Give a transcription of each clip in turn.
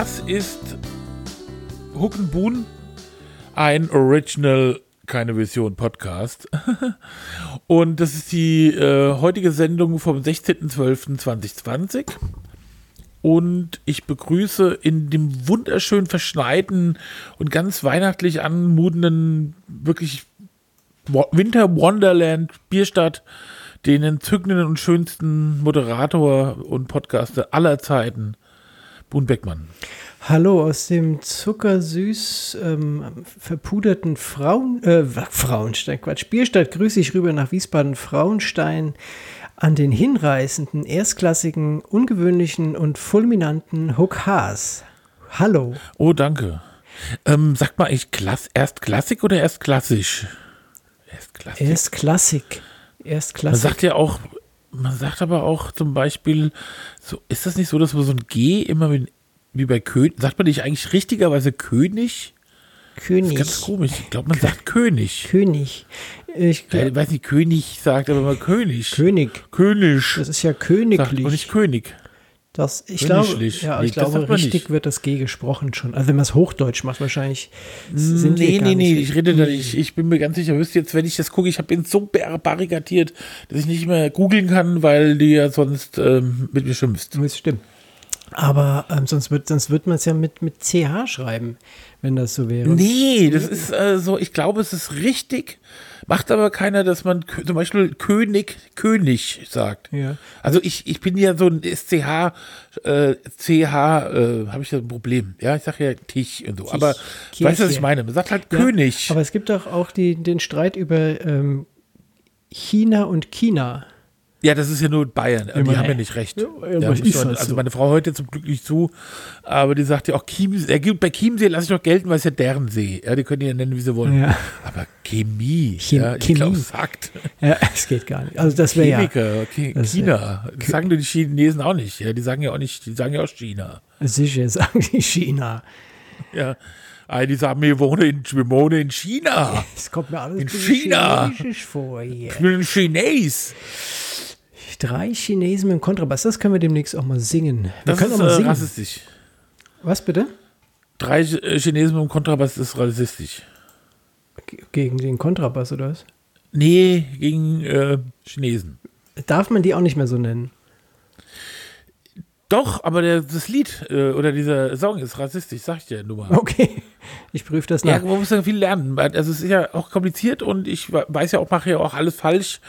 Das ist Huckenbuhn, ein Original, keine Vision Podcast. Und das ist die äh, heutige Sendung vom 16.12.2020. Und ich begrüße in dem wunderschön verschneiten und ganz weihnachtlich anmutenden, wirklich Winter Wonderland Bierstadt den entzückenden und schönsten Moderator und Podcaster aller Zeiten, Boon Beckmann. Hallo aus dem zuckersüß ähm, verpuderten Frauen, äh, Frauenstein, Quatsch, Bierstadt grüße ich rüber nach Wiesbaden, Frauenstein an den hinreißenden, erstklassigen, ungewöhnlichen und fulminanten Hook Haas. Hallo. Oh, danke. Ähm, sagt mal, ich Klass, erst Klassik oder erst klassisch? Erst Klassik. Erst Klassik. Erstklassig. Man sagt ja auch, man sagt aber auch zum Beispiel, so, ist das nicht so, dass man so ein G immer wie, wie bei König, sagt man nicht eigentlich richtigerweise König? König. Das ist ganz komisch. Ich glaube, man sagt König. König. Ich glaub, ja, weiß nicht, König sagt aber mal König. König. König. Das ist ja königlich. Sagt man nicht König. Das, ich glaube, ja, ich glaube richtig wird das G gesprochen schon. Also wenn man es Hochdeutsch macht, wahrscheinlich sind Nee, nee, nee, ich rede da nicht. Ich bin mir ganz sicher, wüsste jetzt, wenn ich das gucke, ich habe ihn so barrikadiert, dass ich nicht mehr googeln kann, weil du ja sonst ähm, mit mir schimpfst. Das stimmt. Aber ähm, sonst wird, sonst wird man es ja mit, mit CH schreiben, wenn das so wäre. Nee, das ist äh, so, ich glaube, es ist richtig Macht aber keiner, dass man zum Beispiel König, König sagt. Ja. Also ich, ich bin ja so ein SCH, äh, CH, äh, habe ich da ein Problem. Ja, ich sage ja Tisch und so. Tisch, aber Kirche. weißt du, was ich meine? Man sagt halt ja, König. Aber es gibt doch auch die, den Streit über ähm, China und China. Ja, das ist ja nur Bayern. Die haben ja nicht recht. Ja, ja, schon, also meine Frau hört ja zum Glück nicht zu, aber die sagt ja auch, Chiemsee, bei Chiemsee lasse ich doch gelten, weil es ja deren See. Ja, die können die ja nennen, wie sie wollen. Ja. Aber Chemie, Chem ja, Chemie. Glaub, Fakt. Ja, es geht gar nicht. Also das wäre ja. Okay, China. Das sagen die Chinesen auch nicht. Ja, die sagen ja auch nicht, die sagen ja auch China. Sicher sagen die China. Ja. Die sagen, wir wohnen in, wir wohnen in China. Es kommt mir alles in China. vor hier. Ich bin ein Chines drei Chinesen mit dem Kontrabass. Das können wir demnächst auch mal singen. Wir das können ist auch mal äh, singen. rassistisch. Was bitte? Drei äh, Chinesen mit dem Kontrabass ist rassistisch. Gegen den Kontrabass oder was? Nee, gegen äh, Chinesen. Darf man die auch nicht mehr so nennen? Doch, aber der, das Lied äh, oder dieser Song ist rassistisch, sag ich dir nur mal. Okay, ich prüfe das nach. Ja, man muss ja viel lernen. Also es ist ja auch kompliziert und ich weiß ja auch, mache ja auch alles falsch.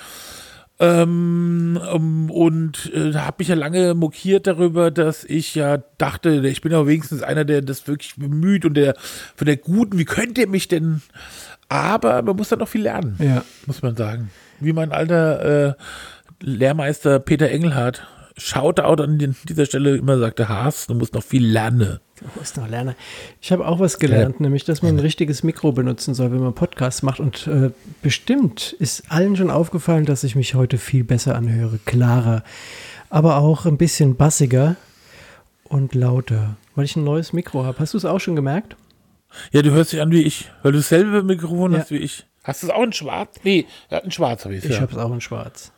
Ähm, um, und äh, habe mich ja lange mokiert darüber, dass ich ja dachte, ich bin ja wenigstens einer, der das wirklich bemüht und der von der Guten, wie könnt ihr mich denn? Aber man muss da noch viel lernen, ja. muss man sagen. Wie mein alter äh, Lehrmeister Peter Engelhardt Shoutout an dieser Stelle immer sagte, Haas, du musst noch viel lernen. Du musst noch lernen. Ich habe auch was gelernt, ja. nämlich, dass man ein richtiges Mikro benutzen soll, wenn man Podcasts macht. Und äh, bestimmt ist allen schon aufgefallen, dass ich mich heute viel besser anhöre, klarer, aber auch ein bisschen bassiger und lauter, weil ich ein neues Mikro habe. Hast du es auch schon gemerkt? Ja, du hörst dich an wie ich, weil du dasselbe Mikrofon ja. hast wie ich. Hast du es auch in schwarz? Nee, ein schwarz, habe ich Ich ja. habe es auch in schwarz.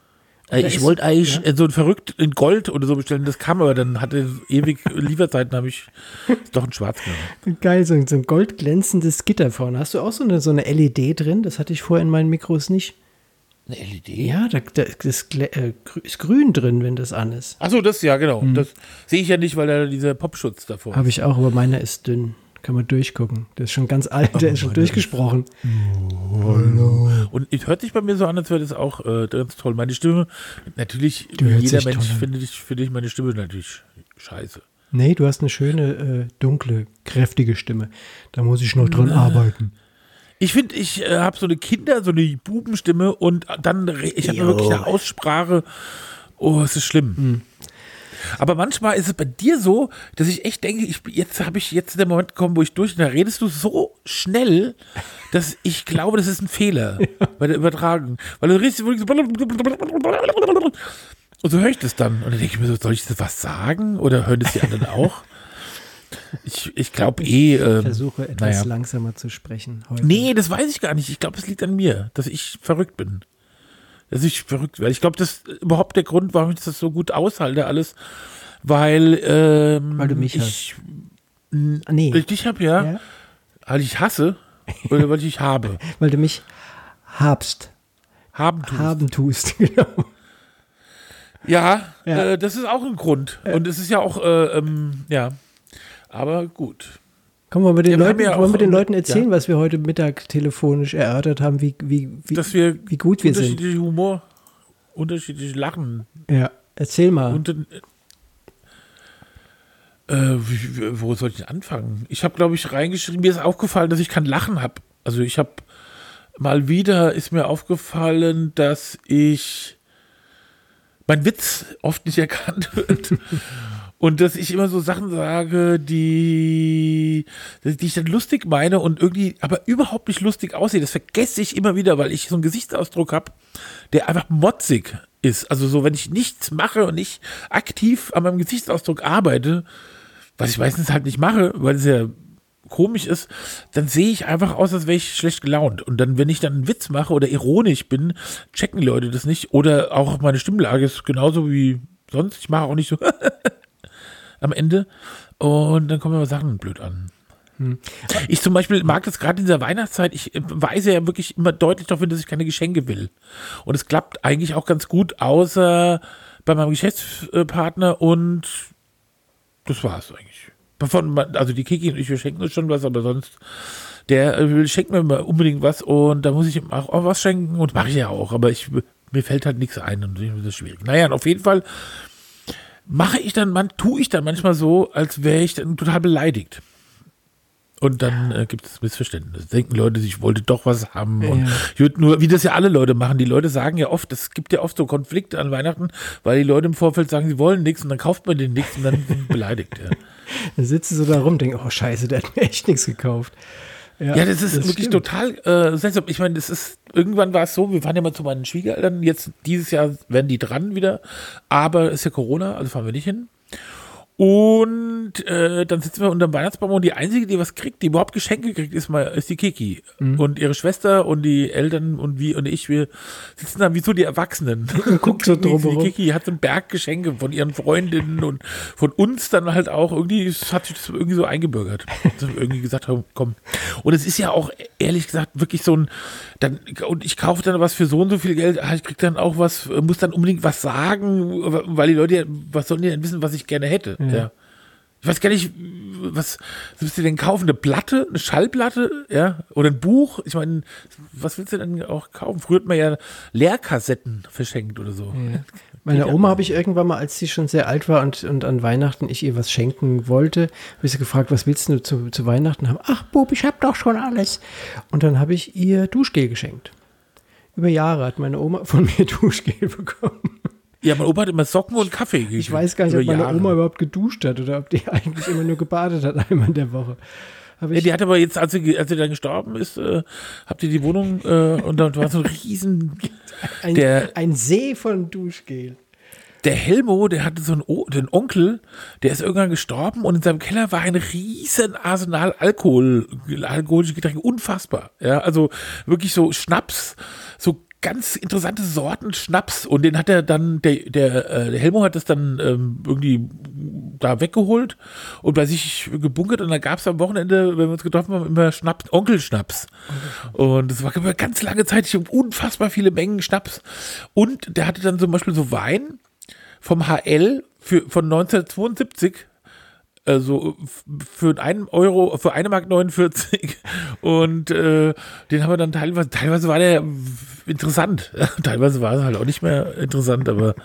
Äh, ich wollte eigentlich ja? so ein verrückt in Gold oder so bestellen, das kam aber dann hatte ewig Lieferzeiten, habe ich doch ein Schwarz genommen. Geil, so, ein goldglänzendes Gitter vorne. Hast du auch so eine, so eine LED drin? Das hatte ich vorher in meinen Mikros nicht. Eine LED? Ja, da, da das äh, ist grün drin, wenn das an ist. Achso, das ja, genau. Hm. Das sehe ich ja nicht, weil da dieser Popschutz davor. Habe ich auch, aber meiner ist dünn. Kann man durchgucken. Der ist schon ganz alt, der oh, ist schon durchgesprochen. hallo. Und es hört sich bei mir so an, als wäre das auch äh, ganz toll. Meine Stimme, natürlich, jeder Mensch findet ich, find ich meine Stimme natürlich scheiße. Nee, du hast eine schöne, äh, dunkle, kräftige Stimme. Da muss ich noch dran äh. arbeiten. Ich finde, ich äh, habe so eine Kinder-, so eine Bubenstimme und dann, ich habe wirklich eine Aussprache. Oh, es ist schlimm. Mhm. Aber manchmal ist es bei dir so, dass ich echt denke, ich, jetzt habe ich jetzt der Moment gekommen, wo ich durch, und da redest du so schnell, dass ich glaube, das ist ein Fehler ja. bei der Übertragung. Weil du redest wirklich so und so höre ich das dann. Und dann denke ich mir so, soll ich das was sagen? Oder hören das die anderen auch? Ich, ich glaube eh. Ich ähm, versuche etwas naja. langsamer zu sprechen heute. Nee, das weiß ich gar nicht. Ich glaube, es liegt an mir, dass ich verrückt bin dass ich verrückt werde. Ich glaube, das ist überhaupt der Grund, warum ich das so gut aushalte, alles. weil, ähm, Weil du mich ich, Ah, nee. Weil ich dich habe, ja, Ja. weil ich hasse oder weil ich habe. Weil du mich habst, Haben tust. haben tust, genau. Ja, Ja. Äh, das ist auch ein Grund. Und es ist ja auch, äh, ähm, ja, aber gut. Komm, wollen wir den, Ja, wir Leuten, haben ja wollen wir den Leuten erzählen, ja. was wir heute Mittag telefonisch erörtert haben, wie, wie, wie, Dass wir wie gut wir sind. unterschiedliche Humor, unterschiedliche Lachen Ja, erzähl mal. und äh, wie, wo soll ich anfangen? Ich habe, glaube ich, reingeschrieben, mir ist aufgefallen, dass ich kein Lachen habe. Also ich habe mal wieder ist mir aufgefallen, dass ich mein Witz oft nicht erkannt wird. Und dass ich immer so Sachen sage, die, die ich dann lustig meine und irgendwie aber überhaupt nicht lustig aussehe. Das vergesse ich immer wieder, weil ich so einen Gesichtsausdruck habe, der einfach motzig ist. Also so, wenn ich nichts mache und nicht aktiv an meinem Gesichtsausdruck arbeite, was ich meistens halt nicht mache, weil es ja komisch ist, dann sehe ich einfach aus, als wäre ich schlecht gelaunt. Und dann, wenn ich dann einen Witz mache oder ironisch bin, checken Leute das nicht. Oder auch meine Stimmlage ist genauso wie sonst. Ich mache auch nicht so am Ende. Und dann kommen aber Sachen blöd an. Ich zum Beispiel mag das gerade in dieser Weihnachtszeit. Ich äh, weise ja wirklich immer deutlich darauf hin, dass ich keine Geschenke will. Und es klappt eigentlich auch ganz gut, außer bei meinem Geschäftspartner und das war's eigentlich. Von, also die Kiki und ich, wir schenken uns schon was, aber sonst, der äh, will- schenkt mir immer unbedingt was und da muss ich ihm auch, auch was schenken und mache ich ja auch, aber ich, mir fällt halt nichts ein und das ist schwierig. Naja, und auf jeden Fall mache ich dann, man, tue ich dann manchmal so, als wäre ich dann total beleidigt. Und dann äh, gibt es Missverständnisse. Denken Leute, ich wollte doch was haben. Und Ja. ich würde nur, wie das ja alle Leute machen. Die Leute sagen ja oft, es gibt ja oft so Konflikte an Weihnachten, weil die Leute im Vorfeld sagen, sie wollen nichts und dann kauft man denen nichts und dann beleidigt. Ja. Dann sitzen sie da rum und denken, oh scheiße, der hat mir echt nichts gekauft. Ja, das ist wirklich stimmt. total äh, seltsam. Ich meine, das ist, irgendwann war es so, wir fahren ja mal zu meinen Schwiegereltern, jetzt dieses Jahr werden die dran wieder, aber ist ja Corona, also fahren wir nicht hin. Und äh, dann sitzen wir unter dem Weihnachtsbaum und die einzige, die was kriegt, die überhaupt Geschenke kriegt, ist mal ist die Kiki. Und ihre Schwester und die Eltern und wie und ich, wir sitzen da wie so die Erwachsenen. Und guckt so drumherum. Die Kiki hat so einen Berg Geschenke von ihren Freundinnen und von uns dann halt auch. Irgendwie es hat sich das irgendwie so eingebürgert. Dass wir irgendwie gesagt haben, komm. Und es ist ja auch ehrlich gesagt wirklich so ein, dann, und ich kaufe dann was für so und so viel Geld, ah, ich krieg dann auch was, muss dann unbedingt was sagen, weil die Leute ja, was sollen die denn wissen, was ich gerne hätte? Ja. Ich weiß gar nicht, was, willst du denn kaufen? Eine Platte, eine Schallplatte, ja? Oder ein Buch? Ich meine, was willst du denn auch kaufen? Früher hat man ja Lehrkassetten verschenkt oder so. Meine Oma habe ich irgendwann mal, als sie schon sehr alt war und, und an Weihnachten ich ihr was schenken wollte, habe ich sie gefragt, was willst du zu, zu Weihnachten haben? Ach, Bub, ich habe doch schon alles. Und dann habe ich ihr Duschgel geschenkt. Über Jahre hat meine Oma von mir Duschgel bekommen. Ja, mein Opa hat immer Socken und Kaffee gegeben. Ich weiß gar nicht, ob meine Jahre. Oma überhaupt geduscht hat oder ob die eigentlich immer nur gebadet hat, einmal in der Woche. Ja, die hat aber jetzt, als sie, als sie dann gestorben ist, äh, habt ihr die Wohnung äh, und da war so ein riesen. ein, der- ein See von Duschgel. Der Helmo, der hatte so einen, o den Onkel, der ist irgendwann gestorben und in seinem Keller war ein riesen Arsenal Alkohol, alkoholische Getränke, unfassbar. Ja, also wirklich so Schnaps, so ganz interessante Sorten Schnaps und den hat er dann, der, der, äh, der Helmo hat das dann ähm, irgendwie da weggeholt und bei sich gebunkert und dann gab es am Wochenende, wenn wir uns getroffen haben, immer Schnaps, Onkelschnaps. Und das war über ganz lange Zeit, ich habe unfassbar viele Mengen Schnaps. Und der hatte dann zum Beispiel so Wein vom HL für, von 1972 also für einen Euro, für eine Mark 49 und äh, den haben wir dann teilweise, teilweise war der interessant, teilweise war es halt auch nicht mehr interessant, aber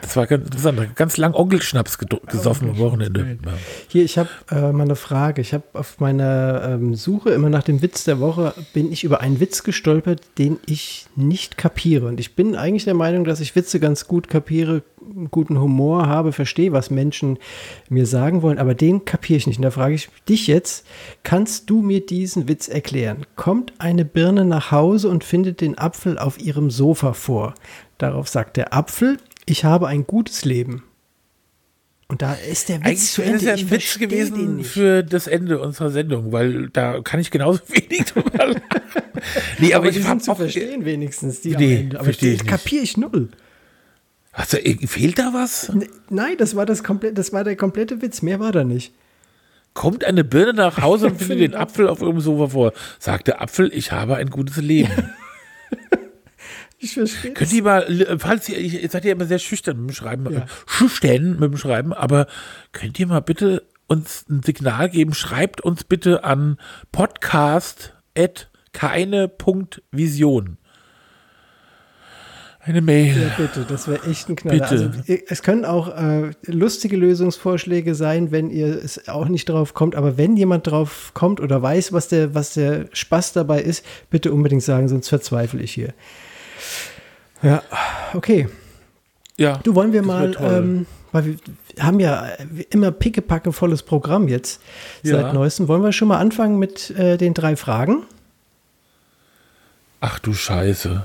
das war ganz interessant, ganz lang Onkelschnaps gesoffen am Wochenende. Ja. Hier, ich habe äh, mal eine Frage. Ich habe auf meiner ähm, Suche immer nach dem Witz der Woche, bin ich über einen Witz gestolpert, den ich nicht kapiere. Und ich bin eigentlich der Meinung, dass ich Witze ganz gut kapiere, guten Humor habe, verstehe, was Menschen mir sagen wollen, aber den kapiere ich nicht. Und da frage ich dich jetzt, kannst du mir diesen Witz erklären? Kommt eine Birne nach Hause und findet den Apfel auf ihrem Sofa vor. Darauf sagt der Apfel, ich habe ein gutes Leben. Und da ist der Witz Eigentlich zu Ende. das ja Ich ein Witz gewesen für das Ende unserer Sendung, weil da kann ich genauso wenig drüber. Nee, aber, aber die ich sind hab zu verstehen wenigstens, die Nee, am Ende. Aber verstehe die ich kapiere ich null. Du, fehlt da was? Nein, das war, das, komplett, das war der komplette Witz. Mehr war da nicht. Kommt eine Birne nach Hause und findet den Apfel auf ihrem Sofa vor. Sagt der Apfel, ich habe ein gutes Leben. Ich verstehe. Könnt ihr mal, falls ihr, ihr seid ja immer sehr schüchtern mit dem Schreiben, ja. schüchtern mit dem Schreiben, aber könnt ihr mal bitte uns ein Signal geben? Schreibt uns bitte an podcast.keine.vision. Eine Mail. Ja, bitte, das wäre echt ein Knaller. Bitte. Also, es können auch äh, lustige Lösungsvorschläge sein, wenn ihr es auch nicht drauf kommt. Aber wenn jemand drauf kommt oder weiß, was der, was der Spaß dabei ist, bitte unbedingt sagen, sonst verzweifle ich hier. Ja, okay. Ja. Du wollen wir mal, ähm, weil wir haben ja immer pickepacke volles Programm jetzt ja. seit neuestem. Wollen wir schon mal anfangen mit äh, den drei Fragen? Ach du Scheiße.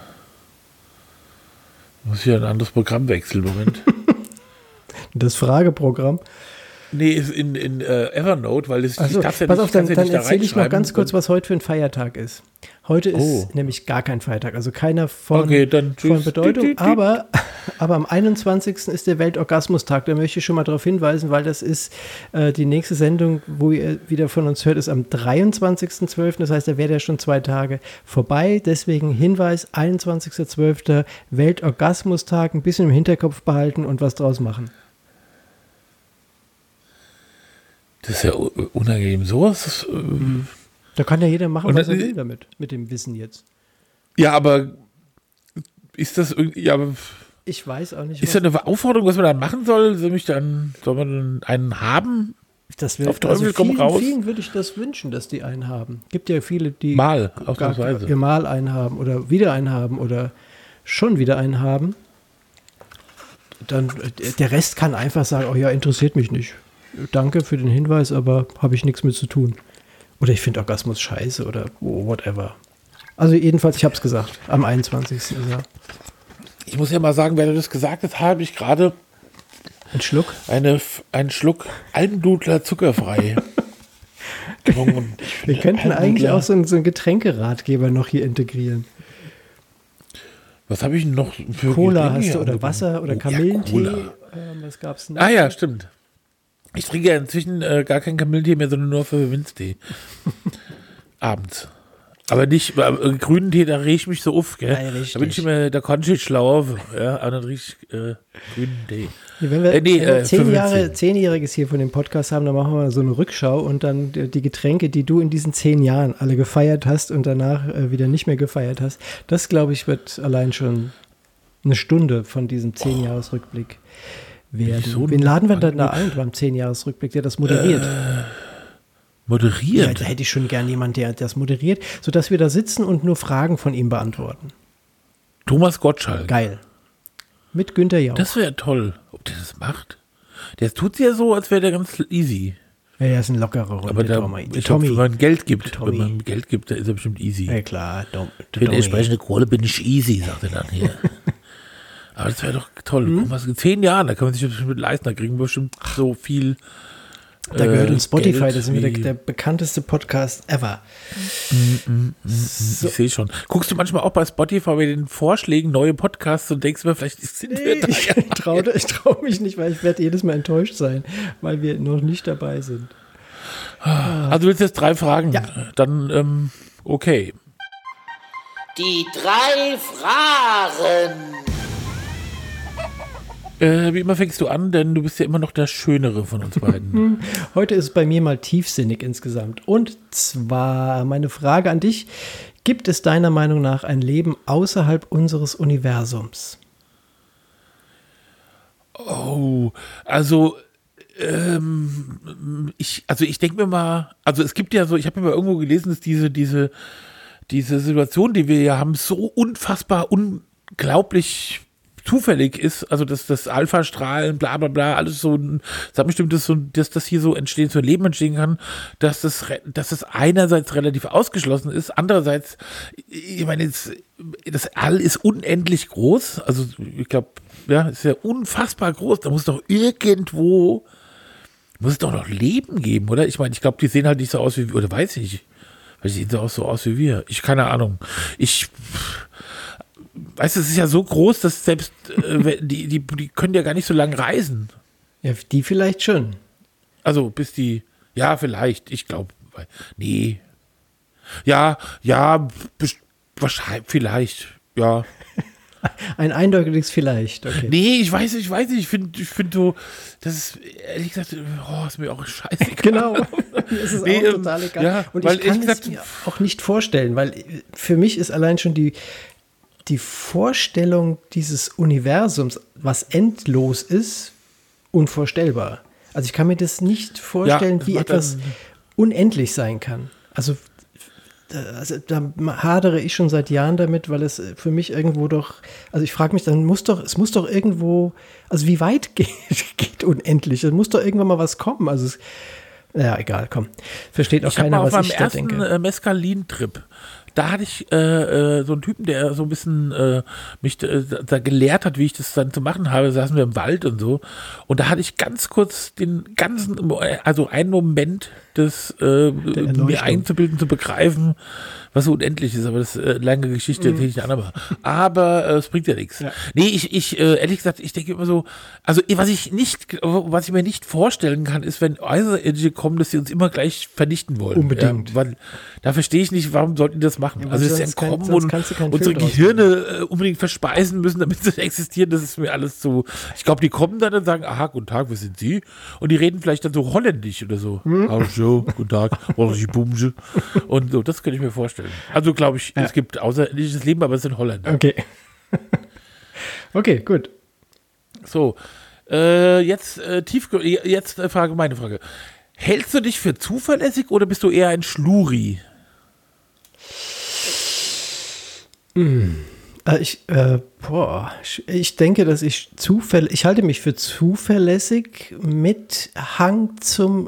Muss ich ein anderes Programm wechseln, Moment. das Frageprogramm. Nee, ist in, in uh, Evernote, weil es also, ich Pass auf, dann, dann erzähle ich noch ganz kurz, was heute für ein Feiertag ist. Heute ist oh. nämlich gar kein Feiertag, also keiner von, okay, von Bedeutung. Aber, aber am 21. ist der Weltorgasmustag. Da möchte ich schon mal darauf hinweisen, weil das ist äh, die nächste Sendung, wo ihr wieder von uns hört, ist am 23.12. Das heißt, da wäre ja schon zwei Tage vorbei. Deswegen Hinweis: 21.12. Weltorgasmustag. Ein bisschen im Hinterkopf behalten und was draus machen. Das ist ja unangenehm. Sowas. Äh, mhm. Da kann ja jeder machen, was er will damit, mit dem Wissen jetzt. Ja, aber ist das irgendwie. Ja, ich weiß auch nicht. Ist das eine Aufforderung, was man da machen soll? Soll, mich dann, soll man einen haben? Das will, Auf Teufel also vielen, raus. vielen würde ich das wünschen, dass die einen haben. Gibt ja viele, die mal, ausnahmsweise. Gar, mal einen haben oder wieder einen haben oder schon wieder einen haben. Dann der Rest kann einfach sagen, oh ja, interessiert mich nicht danke für den Hinweis, aber habe ich nichts mit zu tun. Oder ich finde Orgasmus scheiße oder whatever. Also jedenfalls, ich habe es gesagt, am 21. Ist er. Ich muss ja mal sagen, wenn du das gesagt hast, habe ich gerade einen Schluck? Eine, einen Schluck Almdudler zuckerfrei getrunken. Wir könnten eigentlich auch so einen, so einen Getränkeratgeber noch hier integrieren. Was habe ich noch für Cola hast du oder Wasser oder Kamillentee? Ja, ähm, was gab's denn? Ah ja, stimmt. Ich trinke ja inzwischen äh, gar kein Kamillentee mehr, sondern nur für Winztee. Abends. Aber nicht, äh, grünen Tee, da rieche ich mich so auf, gell? Ja, da bin ich immer, da konnte ich schlau ja, aber dann rieche ich äh, grünen Tee. Ja, wenn wir, äh, nee, wenn wir äh, zehn Jahre, zehnjähriges hier von dem Podcast haben, dann machen wir so eine Rückschau und dann die Getränke, die du in diesen zehn Jahren alle gefeiert hast und danach äh, wieder nicht mehr gefeiert hast, das glaube ich wird allein schon eine Stunde von diesem zehn Jahres Rückblick werden. So Wen laden wir denn da ein beim 10-Jahres-Rückblick, der das moderiert? Äh, moderiert? Ja, da hätte ich schon gern jemanden, der das moderiert, sodass wir da sitzen und nur Fragen von ihm beantworten. Thomas Gottschalk. Geil. Mit Günther Jauch. Das wäre toll, ob der das macht. Der tut ja so, als wäre der ganz easy. Ja, er ist ein lockerer Runde. Aber der, Tommy. ich Tommy. Glaub, wenn man Geld gibt, wenn man Geld gibt, dann ist er bestimmt easy. Ja klar, Dom, Für die entsprechende Kohle bin ich easy, sagt er dann hier. Aber das wäre doch toll. Mhm. Was, in zehn Jahren, da kann man sich bestimmt mit leisten, da kriegen wir bestimmt so viel. Da gehört uns Spotify, Geld das ist der, der, bekannteste Podcast ever. Mm, mm, mm, so. Ich sehe schon. Guckst du manchmal auch bei Spotify bei den Vorschlägen neue Podcasts und denkst mir, vielleicht sind nee, wir da. Ich traue trau mich nicht, weil ich werde jedes Mal enttäuscht sein, weil wir noch nicht dabei sind. Also willst du jetzt drei Fragen? Ja. Dann, ähm, okay. Die drei Fragen. Äh, wie immer fängst du an, denn du bist ja immer noch der Schönere von uns beiden. Heute ist es bei mir mal tiefsinnig insgesamt. Und zwar meine Frage an dich: Gibt es deiner Meinung nach ein Leben außerhalb unseres Universums? Oh, also ähm, ich, also ich denke mir mal, also es gibt ja so, ich habe mir mal irgendwo gelesen, dass diese, diese, diese Situation, die wir ja haben, so unfassbar unglaublich zufällig ist, also dass das Alpha-Strahlen, bla bla bla, alles so ein, sag bestimmt, dass, so, dass das hier so entstehen, so ein Leben entstehen kann, dass das, dass das einerseits relativ ausgeschlossen ist, andererseits, ich meine, jetzt, das All ist unendlich groß, also ich glaube, ja, ist ja unfassbar groß, da muss doch irgendwo, muss es doch noch Leben geben, oder? Ich meine, ich glaube, die sehen halt nicht so aus wie, oder weiß ich, weil die sehen so aus, so aus wie wir. Ich keine Ahnung. Ich, weißt du, es ist ja so groß, dass selbst äh, die, die, die können ja gar nicht so lange reisen. Ja, die vielleicht schon. Also bis die, ja, vielleicht, ich glaube, nee. Ja, ja, wahrscheinlich, vielleicht, ja. Ein eindeutiges vielleicht, okay. Nee, ich weiß ich weiß nicht, ich finde ich find so, das ist, ehrlich gesagt, oh, ist mir auch scheiße. Genau, es ist nee, auch ähm, total egal. Ja, Und ich kann es mir auch nicht vorstellen, weil für mich ist allein schon die, die Vorstellung dieses Universums, was endlos ist, unvorstellbar. Also ich kann mir das nicht vorstellen, ja, wie etwas unendlich sein kann. Also, also da hadere ich schon seit Jahren damit, weil es für mich irgendwo doch, also ich frage mich, dann muss doch, es muss doch irgendwo, also wie weit geht, geht unendlich? Es muss doch irgendwann mal was kommen. Also es, ja, egal, komm. Versteht auch ich keiner, was ich da denke. Äh, Mescalin-Trip da hatte ich äh, äh, so einen Typen, der so ein bisschen äh, mich äh, da gelehrt hat, wie ich das dann zu machen habe. Da saßen wir im Wald und so. Und da hatte ich ganz kurz den ganzen, also einen Moment des äh, mir einzubilden, zu begreifen, was so unendlich ist, aber das ist äh, lange Geschichte, erzähle ich andermal. Aber äh, es bringt ja nichts. Ja. Nee, ich, ich äh, ehrlich gesagt, ich denke immer so, also was ich nicht, was ich mir nicht vorstellen kann, ist, wenn Außerirdische kommen, dass sie uns immer gleich vernichten wollen. Unbedingt. Ja, weil, da verstehe ich nicht, warum sollten die das machen. Ja, also dass sie kommen und unsere Gehirne äh, unbedingt verspeisen müssen, damit sie existieren, das ist mir alles so. Ich glaube, die kommen dann und sagen, aha, guten Tag, wer sind Sie? Und die reden vielleicht dann so holländisch oder so. Hm? Hallo, guten Tag, und so, das könnte ich mir vorstellen vorstellen. Also glaube ich, ja. es gibt außerirdisches Leben, aber es sind Holländer. Okay. okay, gut. So, äh, jetzt äh, tief, jetzt äh, Frage, meine Frage. Hältst du dich für zuverlässig oder bist du eher ein Schluri? Mm. Ich, äh, boah, ich denke, dass ich zuverlässig, ich halte mich für zuverlässig mit Hang zum,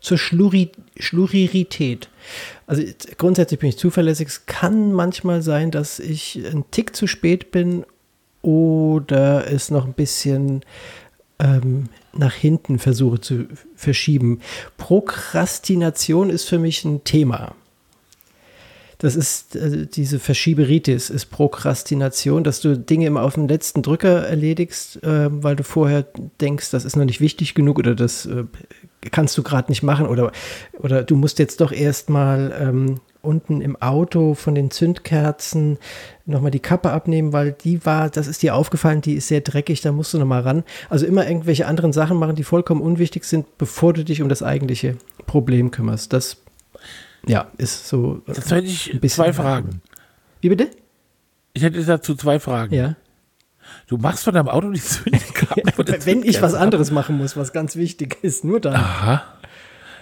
zur Schluri, Schlurirität. Also grundsätzlich bin ich zuverlässig. Es kann manchmal sein, dass ich einen Tick zu spät bin oder es noch ein bisschen ähm, nach hinten versuche zu verschieben. Prokrastination ist für mich ein Thema. Das ist äh, diese Verschieberitis, ist Prokrastination, dass du Dinge immer auf den letzten Drücker erledigst, äh, weil du vorher denkst, das ist noch nicht wichtig genug oder das äh, kannst du gerade nicht machen oder, oder du musst jetzt doch erstmal ähm, unten im Auto von den Zündkerzen nochmal die Kappe abnehmen, weil die war, das ist dir aufgefallen, die ist sehr dreckig, da musst du nochmal ran. Also immer irgendwelche anderen Sachen machen, die vollkommen unwichtig sind, bevor du dich um das eigentliche Problem kümmerst. Das ja, ist so. Jetzt hätte ich zwei Fragen. Wie bitte? Ich hätte dazu zwei Fragen. Ja. Du machst von deinem Auto die Zündkerzen. ja, wenn ich was anderes machen muss, was ganz wichtig ist, nur dann. Aha.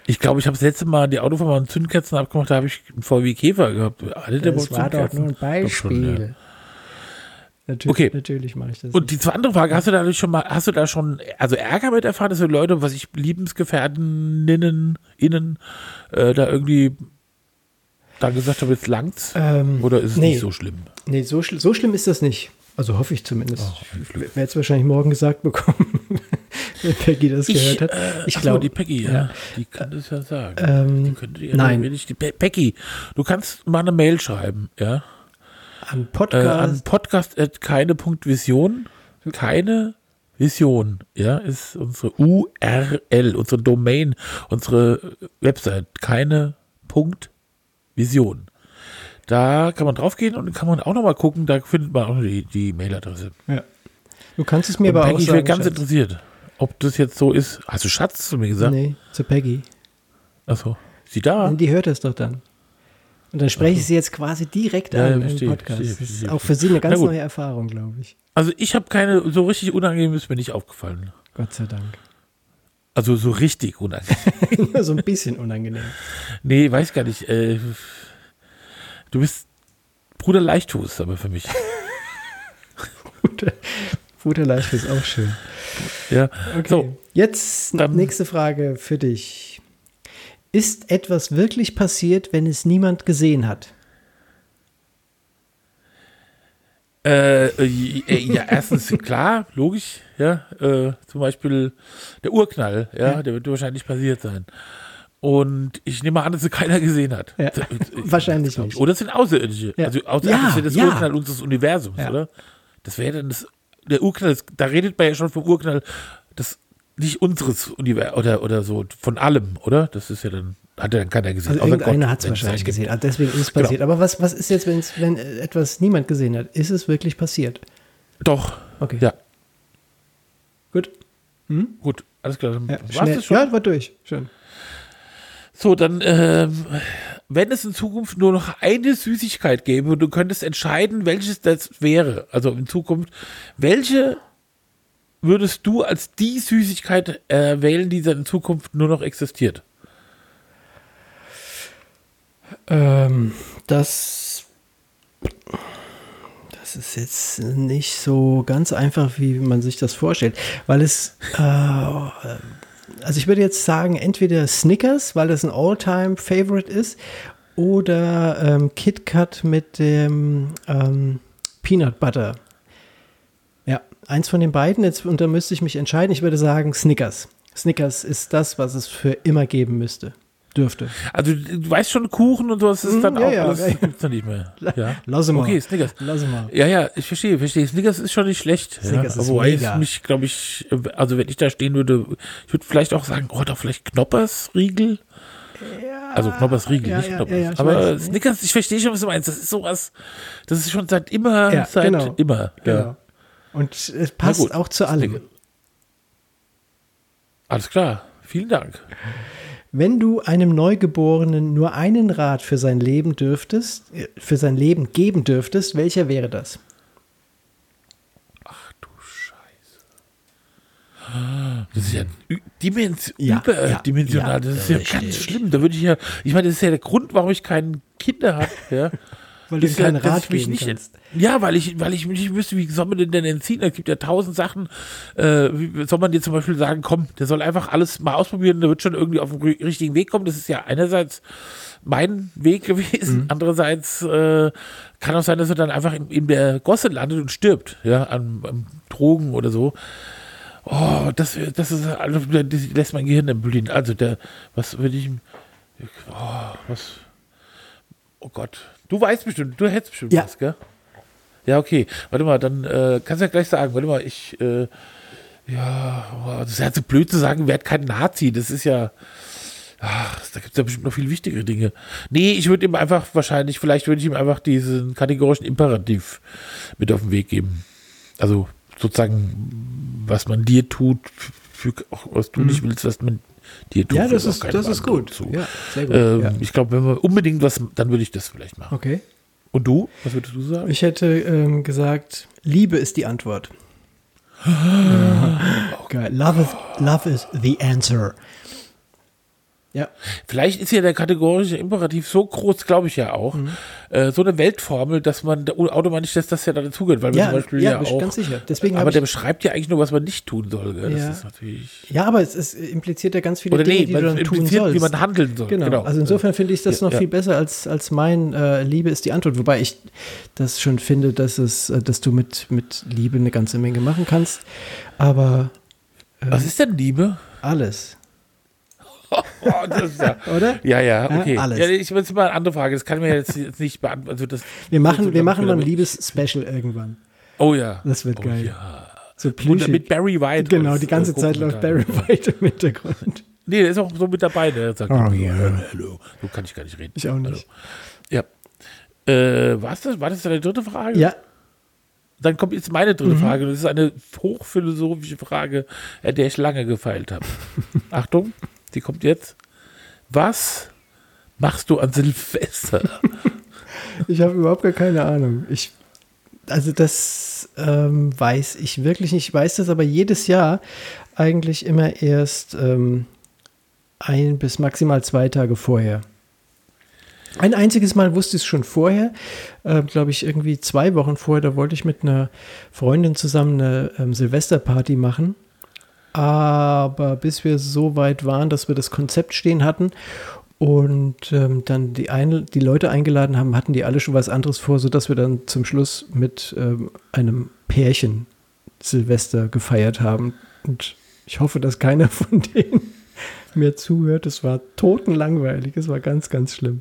Ich glaube, ich habe das letzte Mal die Autofahrer und Zündkerzen abgemacht, da habe ich einen VW Käfer gehabt. Hatte das war doch nur ein Beispiel. Schon, ja. Natürlich, okay. natürlich mache ich das. Und die andere Frage, hast du da schon mal, hast du da schon, also Ärger mit erfahren, dass Leute, was ich Liebensgefährteninnen, innen, äh, da irgendwie da gesagt haben, jetzt langt's? Ähm, Oder ist es nee, nicht so schlimm? Nee, so, so schlimm ist das nicht. Also hoffe ich zumindest. Oh, ich werde es wahrscheinlich morgen gesagt bekommen, wenn Peggy das ich, gehört hat. Äh, ich glaube, die Peggy, ja, ja, die kann das ja sagen. Ähm, die könnte ja nein. Die, Peggy, du kannst mal eine Mail schreiben, ja? An Podcast. Äh, an Podcast at keine Punkt Vision. Keine Vision, ja, ist unsere URL, unsere Domain, unsere Website. Keine Punkt Vision. Da kann man draufgehen und kann man auch nochmal gucken, da findet man auch die, die Mailadresse. Ja. Du kannst es mir und aber Peggy, auch sagen, Ich bin ganz Schatz. interessiert, ob das jetzt so ist. Hast du Schatz zu mir gesagt? Nee, zu Peggy. Achso. Sie da? Und die hört es doch dann. Und dann spreche ich sie jetzt quasi direkt ja, an ja, im Podcast. Verstehe, verstehe, das ist auch für sie eine ganz neue Erfahrung, glaube ich. Also ich habe keine, so richtig unangenehm ist mir nicht aufgefallen. Gott sei Dank. Also so richtig unangenehm. so ein bisschen unangenehm. Nee, weiß gar nicht. Äh, du bist Bruder Leichthus, aber für mich. Bruder, Bruder Leichthus, auch schön. Ja, okay. So, Jetzt dann, nächste Frage für dich. Ist etwas wirklich passiert, wenn es niemand gesehen hat? Äh, äh, ja, erstens klar, logisch, ja. Äh, zum Beispiel der Urknall, ja, der wird wahrscheinlich passiert sein. Und ich nehme an, dass sie keiner gesehen hat. Ja, wahrscheinlich nicht. Oder es sind Außerirdische. Ja. Also Außer Ja, das ja. Urknall unseres Universums, Ja. oder? Das wäre dann das, der Urknall, das, da redet man ja schon vom Urknall, das nicht unseres Universums oder, oder so, von allem, oder? Das ist ja dann, hat ja dann keiner gesehen. Also irgendeiner hat es wahrscheinlich gesehen. Ah, Deswegen ist es passiert. Aber was, was ist jetzt, wenn etwas niemand gesehen hat? Ist es wirklich passiert? Doch. Okay. Ja, Gut. gut, alles klar. Dann Ja, schnell. schon? ja war durch. Schön. So, dann, ähm, wenn es in Zukunft nur noch eine Süßigkeit gäbe und du könntest entscheiden, welches das wäre, also in Zukunft, welche würdest du als die Süßigkeit äh, wählen, die dann in Zukunft nur noch existiert? Ähm, das, das ist jetzt nicht so ganz einfach, wie man sich das vorstellt, weil es, äh, also ich würde jetzt sagen, entweder Snickers, weil das ein All-Time-Favorite ist, oder ähm, Kit Kat mit dem ähm, Peanut Butter. Ja, eins von den beiden, jetzt, und da müsste ich mich entscheiden. Ich würde sagen Snickers. Snickers ist das, was es für immer geben müsste, dürfte. Also du weißt schon, Kuchen und sowas ist Mm, dann ja, auch ja, alles, ja. gibt's dann nicht mehr. Ja. Lass mal. Okay, Snickers. Lass mal. Ja, ja, ich verstehe, verstehe. Snickers ist schon nicht schlecht. Snickers ja. ist Wobei mega. mich, glaube ich, also wenn ich da stehen würde, ich würde vielleicht auch sagen, oh, doch vielleicht Knoppers Riegel. also Knoppers Riegel, ja, nicht ja, Knoppers. ja, ja, Aber weiß. Snickers, ich verstehe schon, was du meinst. Das ist sowas, das ist schon seit immer, Ja, seit genau. immer. Genau. Und es passt auch zu allem. Alles klar. Vielen Dank. Wenn du einem Neugeborenen nur einen Rat für sein Leben dürftest, äh, für sein Leben geben dürftest, welcher wäre das? Ach du Scheiße. Das ist ja ü- dimens Ja, überdimensional. ja, das ist ja richtig. ganz schlimm. Da würde ich ja, ich meine, das ist ja der Grund, warum ich keine Kinder habe. Ja. Weil du Ist ihm keinen ja, Rat geben nicht, kannst. Ja, weil ich, weil ich mich nicht wüsste, wie soll man den denn entziehen? Es gibt ja tausend Sachen. Äh, wie soll man dir zum Beispiel sagen, komm, der soll einfach alles mal ausprobieren, der wird schon irgendwie auf den ri- richtigen Weg kommen. Das ist ja einerseits mein Weg gewesen, Mhm. andererseits äh, kann auch sein, dass er dann einfach in, in der Gosse landet und stirbt, ja, an, an Drogen oder so. Oh, das, das ist, also, das lässt mein Gehirn erblühen. Also, der, was würde ich, oh, was, oh Gott, du weißt bestimmt, du hättest bestimmt Ja. was, gell? Ja, okay. Warte mal, dann äh, kannst du ja gleich sagen, warte mal, ich, äh, ja, oh, das ist ja so blöd zu sagen, werd kein Nazi, das ist ja, ach, da gibt es ja bestimmt noch viel wichtigere Dinge. Nee, ich würde ihm einfach wahrscheinlich, vielleicht würde ich ihm einfach diesen kategorischen Imperativ mit auf den Weg geben. Also sozusagen, was man dir tut, für, auch was du nicht willst, was man dir. Ja, das ist, das ist gut. zu. Ja, sehr gut. Ähm, ja. Ich glaube, wenn wir unbedingt was, dann würde ich das vielleicht machen. Okay. Und du? Was würdest du sagen? Ich hätte ähm, gesagt, Liebe ist die Antwort. Geil. Love is, love is the answer. Ja, Vielleicht ist ja der kategorische Imperativ so groß, glaube ich ja auch, Mhm. äh, so eine Weltformel, dass man da automatisch, dass das ja dann dazugehört, weil Ja, zum Beispiel ja, ja, auch. ganz sicher. Deswegen aber der beschreibt ja eigentlich nur, was man nicht tun soll. Gell? Das Ja. ist natürlich. ja aber es, es impliziert ja ganz viele Oder Dinge, nee, die du dann tun sollst. wie man handeln soll. Genau. Genau. Also insofern finde ich das Ja, noch viel besser als, als mein äh, Liebe ist die Antwort. Wobei ich das schon finde, dass es, äh, dass du mit, mit Liebe eine ganze Menge machen kannst. Aber Was ist denn Liebe? alles. Oh, ja, Oder? ja, ja, okay. alles. Ja, ich will jetzt mal eine andere Frage. Das kann mir jetzt, jetzt nicht beantworten. Also das, Wir machen, wir machen mal ein Liebes-Special irgendwann. Oh ja. Das wird oh, geil. Ja. So Und mit Barry White. Genau, die ganze äh, Zeit läuft Barry. White im Hintergrund. Nee, der ist auch so mit dabei. Der sagt, Oh, hallo, ja. hallo. So kann ich gar nicht reden. Ich auch nicht. Ja. Äh, was das? War das deine dritte Frage? Ja, Dann kommt jetzt meine dritte Mhm. Frage. Das ist eine hochphilosophische Frage, an der ich lange gefeilt habe. Achtung, die kommt jetzt. Was machst du an Silvester? ich habe überhaupt gar keine Ahnung. Ich, also das ähm, weiß ich wirklich nicht. Ich weiß das aber jedes Jahr eigentlich immer erst ähm, ein bis maximal zwei Tage vorher. Ein einziges Mal wusste ich es schon vorher, äh, glaube ich, irgendwie zwei Wochen vorher. Da wollte ich mit einer Freundin zusammen eine ähm, Silvesterparty machen. Aber bis wir so weit waren, dass wir das Konzept stehen hatten und ähm, dann die, ein, die Leute eingeladen haben, hatten die alle schon was anderes vor, sodass wir dann zum Schluss mit ähm, einem Pärchen Silvester gefeiert haben. Und ich hoffe, dass keiner von denen mir zuhört. Es war totenlangweilig. Es war ganz, ganz schlimm.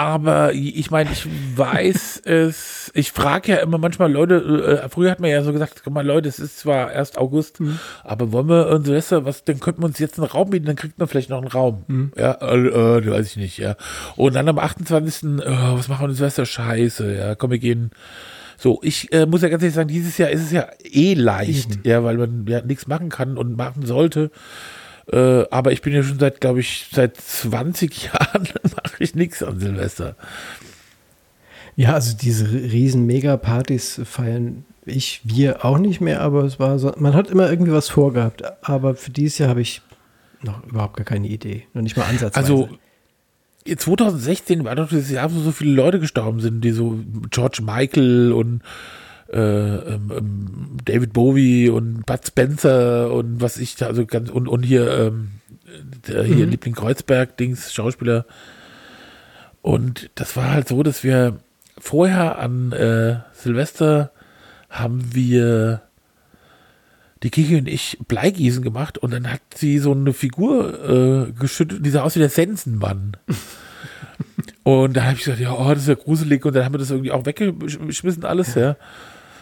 Aber ich meine, ich weiß es, ich frage ja immer manchmal Leute, äh, früher hat man ja so gesagt, guck mal Leute, es ist zwar erst August, mhm. aber wollen wir ein Silvester, was, dann könnten wir uns jetzt einen Raum bieten, dann kriegt man vielleicht noch einen Raum. Mhm. Ja, äh, äh, weiß ich nicht, ja. Und dann am 28. Äh, was machen wir an Silvester? Scheiße, ja, komm, wir gehen. So, ich äh, muss ja ganz ehrlich sagen, dieses Jahr ist es ja eh leicht, mhm. ja, weil man ja nichts machen kann und machen sollte. Äh, aber ich bin ja schon seit, glaube ich, seit 20 Jahren mache ich nichts an Silvester. Ja, also diese riesen Mega-Partys feiern ich, wir auch nicht mehr, aber es war so, man hat immer irgendwie was vorgehabt. Aber für dieses Jahr habe ich noch überhaupt gar keine Idee. Noch nicht mal ansatzweise. Also 2016 war doch das Jahr, wo so viele Leute gestorben sind, die so George Michael und äh, ähm, ähm, David Bowie und Bud Spencer und was ich da, also ganz, und, und hier, ähm, der hier mhm. Liebling Kreuzberg, Dings, Schauspieler. Und das war halt so, dass wir vorher an äh, Silvester haben wir die Kiki und ich Bleigießen gemacht und dann hat sie so eine Figur äh, geschüttet, die sah aus wie der Sensenmann. und da habe ich gesagt, ja, oh, das ist ja gruselig und dann haben wir das irgendwie auch weggeschmissen alles, ja.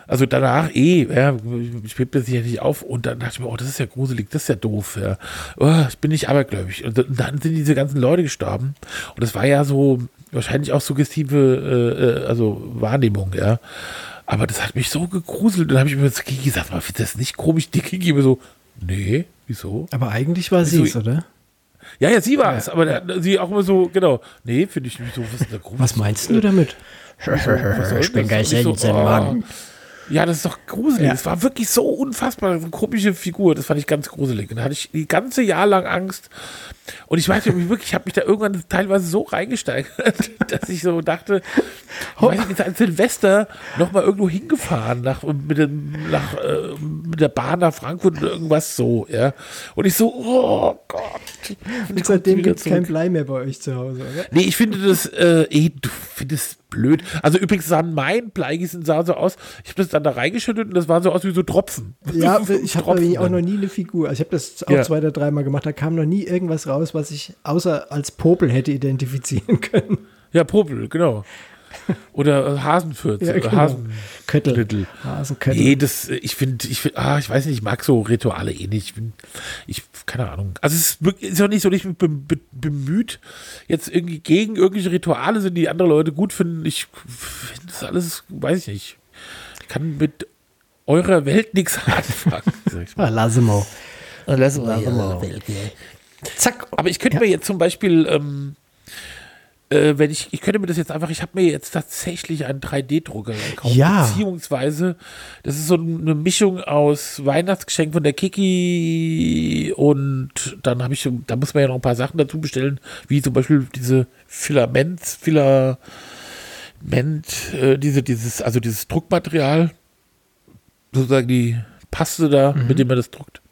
Also danach eh, ja, schwebt sich ja nicht auf und dann dachte ich mir, oh, das ist ja gruselig, das ist ja doof, ja. Oh, ich bin nicht abergläubig. Und dann sind diese ganzen Leute gestorben und das war ja so wahrscheinlich auch suggestive äh, äh also Wahrnehmung, ja. Aber das hat mich so gegruselt. Und dann habe ich mir zu Kiki gesagt, war das nicht komisch? Die Kiki mir so, nee, wieso? Aber eigentlich war sie es, oder? Ja, ja, sie war es, aber ja. sie auch immer so, genau, nee, finde ich nicht so, was ist da komisch? Was meinst du damit? ich bin kein Sensenmann. So, ja, das ist doch gruselig. Ja. Das war wirklich so unfassbar, eine komische Figur. Das fand ich ganz gruselig. Und da hatte ich die ganze Jahr lang Angst. Und ich weiß nicht, wirklich, ich habe mich da irgendwann teilweise so reingesteigert, dass ich so dachte, ich weiß nicht, an Silvester nochmal irgendwo hingefahren, nach, mit, dem, nach, äh, mit der Bahn nach Frankfurt oder irgendwas so, ja. Und ich so, oh Gott. Und seitdem gibt es kein Blei mehr bei euch zu Hause, oder? Nee, ich finde das, äh, eh, du findest blöd. Also übrigens sah mein Bleigießen sah so aus, ich habe das dann da reingeschüttet und das war so aus wie so Tropfen. Ja, ich habe auch noch nie eine Figur. Also ich habe das auch ja. zwei oder dreimal gemacht, da kam noch nie irgendwas raus, was ich außer als Popel hätte identifizieren können. Ja, Popel, genau. Oder äh, Hasenfürze. Ja, genau. Hasenköttel. Hasenköttel. Nee, das, ich finde, ich, find, ah, ich weiß nicht, ich mag so Rituale eh nicht. Ich, bin, ich keine Ahnung. Also es ist, ist auch nicht so, dass ich bin bemüht, jetzt irgendwie gegen irgendwelche Rituale sind, die andere Leute gut finden. Ich finde das alles, weiß ich nicht. Ich kann mit eurer Welt nichts anfangen. Ah, lass mal. Lass mal. Zack. Aber ich könnte ja. mir jetzt zum Beispiel ähm, äh, wenn ich, ich könnte mir das jetzt einfach, ich habe mir jetzt tatsächlich einen 3D-Drucker gekauft. Ja. Beziehungsweise, das ist so eine Mischung aus Weihnachtsgeschenk von der Kiki und dann habe ich, da muss man ja noch ein paar Sachen dazu bestellen, wie zum Beispiel diese Filaments, Filament, äh, diese, dieses, also dieses Druckmaterial, sozusagen die Paste da, mhm. mit dem man das druckt.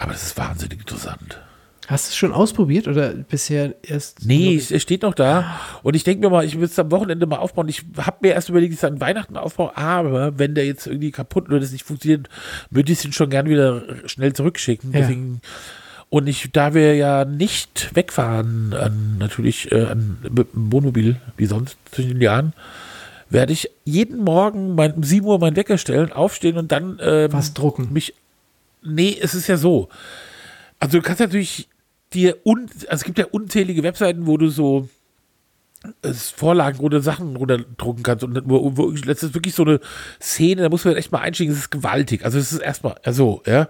Aber das ist wahnsinnig interessant. Hast du es schon ausprobiert oder bisher erst? Nee, es steht noch da. Und ich denke mir mal, ich will es am Wochenende mal aufbauen. Ich habe mir erst überlegt, ich an Weihnachten aufbaue, aber wenn der jetzt irgendwie kaputt oder das nicht funktioniert, würde ich es ihn schon gern wieder schnell zurückschicken. Ja. Deswegen, und ich, da wir ja nicht wegfahren, an, natürlich äh, an, mit dem Wohnmobil, wie sonst zwischen den Jahren, werde ich jeden Morgen mein, um 7 Uhr meinen Wecker stellen, aufstehen und dann ähm, was drucken. Mich. Nee, es ist ja so. Also du kannst natürlich dir un, also es gibt ja unzählige Webseiten, wo du so es Vorlagen oder Sachen runterdrucken kannst und wo, wo, das ist wirklich so eine Szene, da muss man echt mal einsteigen, das ist gewaltig. Also es ist erstmal, also, ja.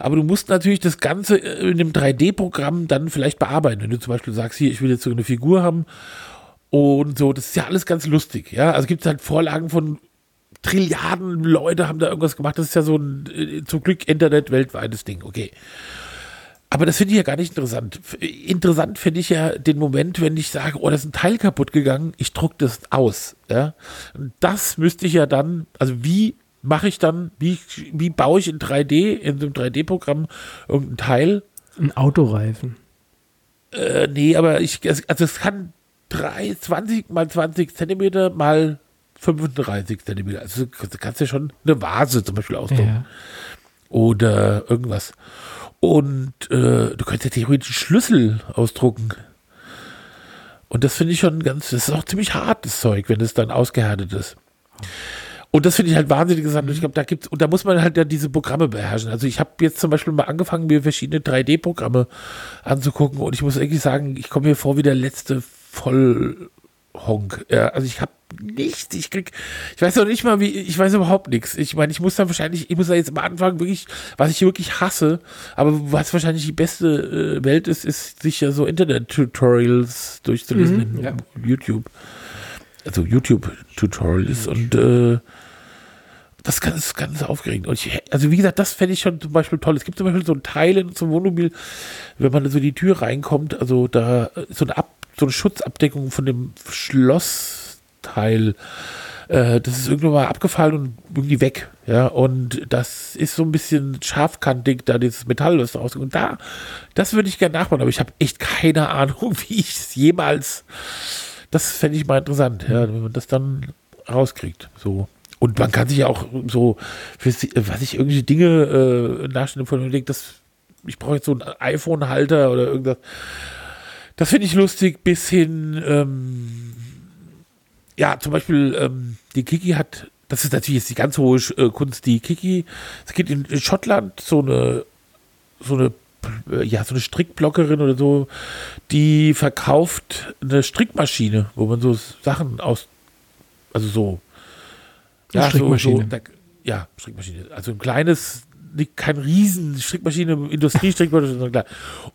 Aber du musst natürlich das Ganze in einem 3D-Programm dann vielleicht bearbeiten. Wenn du zum Beispiel sagst, hier, ich will jetzt so eine Figur haben und so, das ist ja alles ganz lustig, ja. Also gibt es halt Vorlagen von Trilliarden Leute haben da irgendwas gemacht. Das ist ja so ein, äh, zum Glück Internet weltweites Ding, okay. Aber das finde ich ja gar nicht interessant. Interessant finde ich ja den Moment, wenn ich sage, oh, da ist ein Teil kaputt gegangen, ich drucke das aus. Ja? das müsste ich ja dann, also wie mache ich dann, wie, wie baue ich in 3D, in so einem 3D-Programm irgendein Teil? Ein Autoreifen. Äh, nee, aber ich, also es kann 3, 20 mal 20 Zentimeter mal 35 Zentimeter. Also du kannst ja schon eine Vase zum Beispiel ausdrucken. Ja. Oder irgendwas. Und äh, du könntest ja theoretisch Schlüssel ausdrucken. Und das finde ich schon ganz, das ist auch ziemlich hartes Zeug, wenn es dann ausgehärtet ist. Und das finde ich halt wahnsinnig interessant. Ich glaube, da gibt's, und da muss man halt ja diese Programme beherrschen. Also ich habe jetzt zum Beispiel mal angefangen, mir verschiedene 3D-Programme anzugucken und ich muss wirklich sagen, ich komme mir vor wie der letzte Vollhonk. Ja, also ich habe nichts. Ich krieg, ich weiß noch nicht mal, wie, ich weiß überhaupt nichts. Ich meine, ich muss dann wahrscheinlich, ich muss da jetzt am Anfang wirklich, was ich wirklich hasse, aber was wahrscheinlich die beste äh, Welt ist, ist sicher so Internet-Tutorials durchzulesen Mhm, ja. YouTube. Also YouTube-Tutorials und äh, das ist ganz aufregend. Und ich, also wie gesagt, das fände ich schon zum Beispiel toll. Es gibt zum Beispiel so ein Teil in zum Wohnmobil, wenn man so in die Tür reinkommt, also da ist so eine, Ab, so eine Schutzabdeckung von dem Schlossteil. Äh, das ist irgendwann mal abgefallen und irgendwie weg. Ja, und das ist so ein bisschen scharfkantig, da dieses Metall, da rauskommt. Und da, das würde ich gerne nachbauen, aber ich habe echt keine Ahnung, wie ich es jemals. Das fände ich mal interessant, ja, wenn man das dann rauskriegt. So. Und man kann sich auch so, was ich irgendwelche Dinge äh, nachstellen von denkt, das, ich brauche jetzt so einen iPhone-Halter oder irgendwas. Das finde ich lustig, bis hin, ähm, ja, zum Beispiel, ähm, die Kiki hat, das ist natürlich jetzt die ganz hohe äh, Kunst, die Kiki, es gibt in, in Schottland so eine, so eine, äh, ja, so eine Strickblockerin oder so, die verkauft eine Strickmaschine, wo man so Sachen aus, also so, Eine Strickmaschine. So, so, da, ja, Strickmaschine, also ein kleines, kein riesen Strickmaschine, Industriestrickmaschine, sondern klar.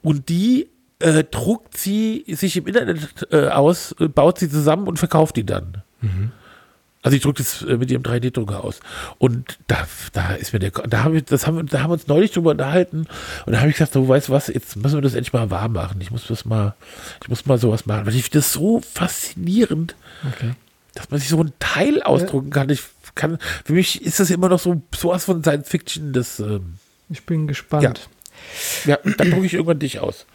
Und die äh, druckt sie sich im Internet äh, aus, äh, baut sie zusammen und verkauft die dann. Also ich drucke das äh, mit ihrem 3D-Drucker aus. Und da, da ist mir der, da haben wir, das haben wir, da haben wir uns neulich drüber unterhalten. Und da habe ich gesagt, du weißt was, jetzt müssen wir das endlich mal wahr machen. Ich muss das mal, ich muss mal sowas machen. Weil ich finde das so faszinierend, Okay. dass man sich so ein Teil ausdrucken kann. Ich kann, für mich ist das immer noch so sowas von Science Fiction, das, ähm, Ich bin gespannt. ja, dann drucke ich irgendwann dich aus.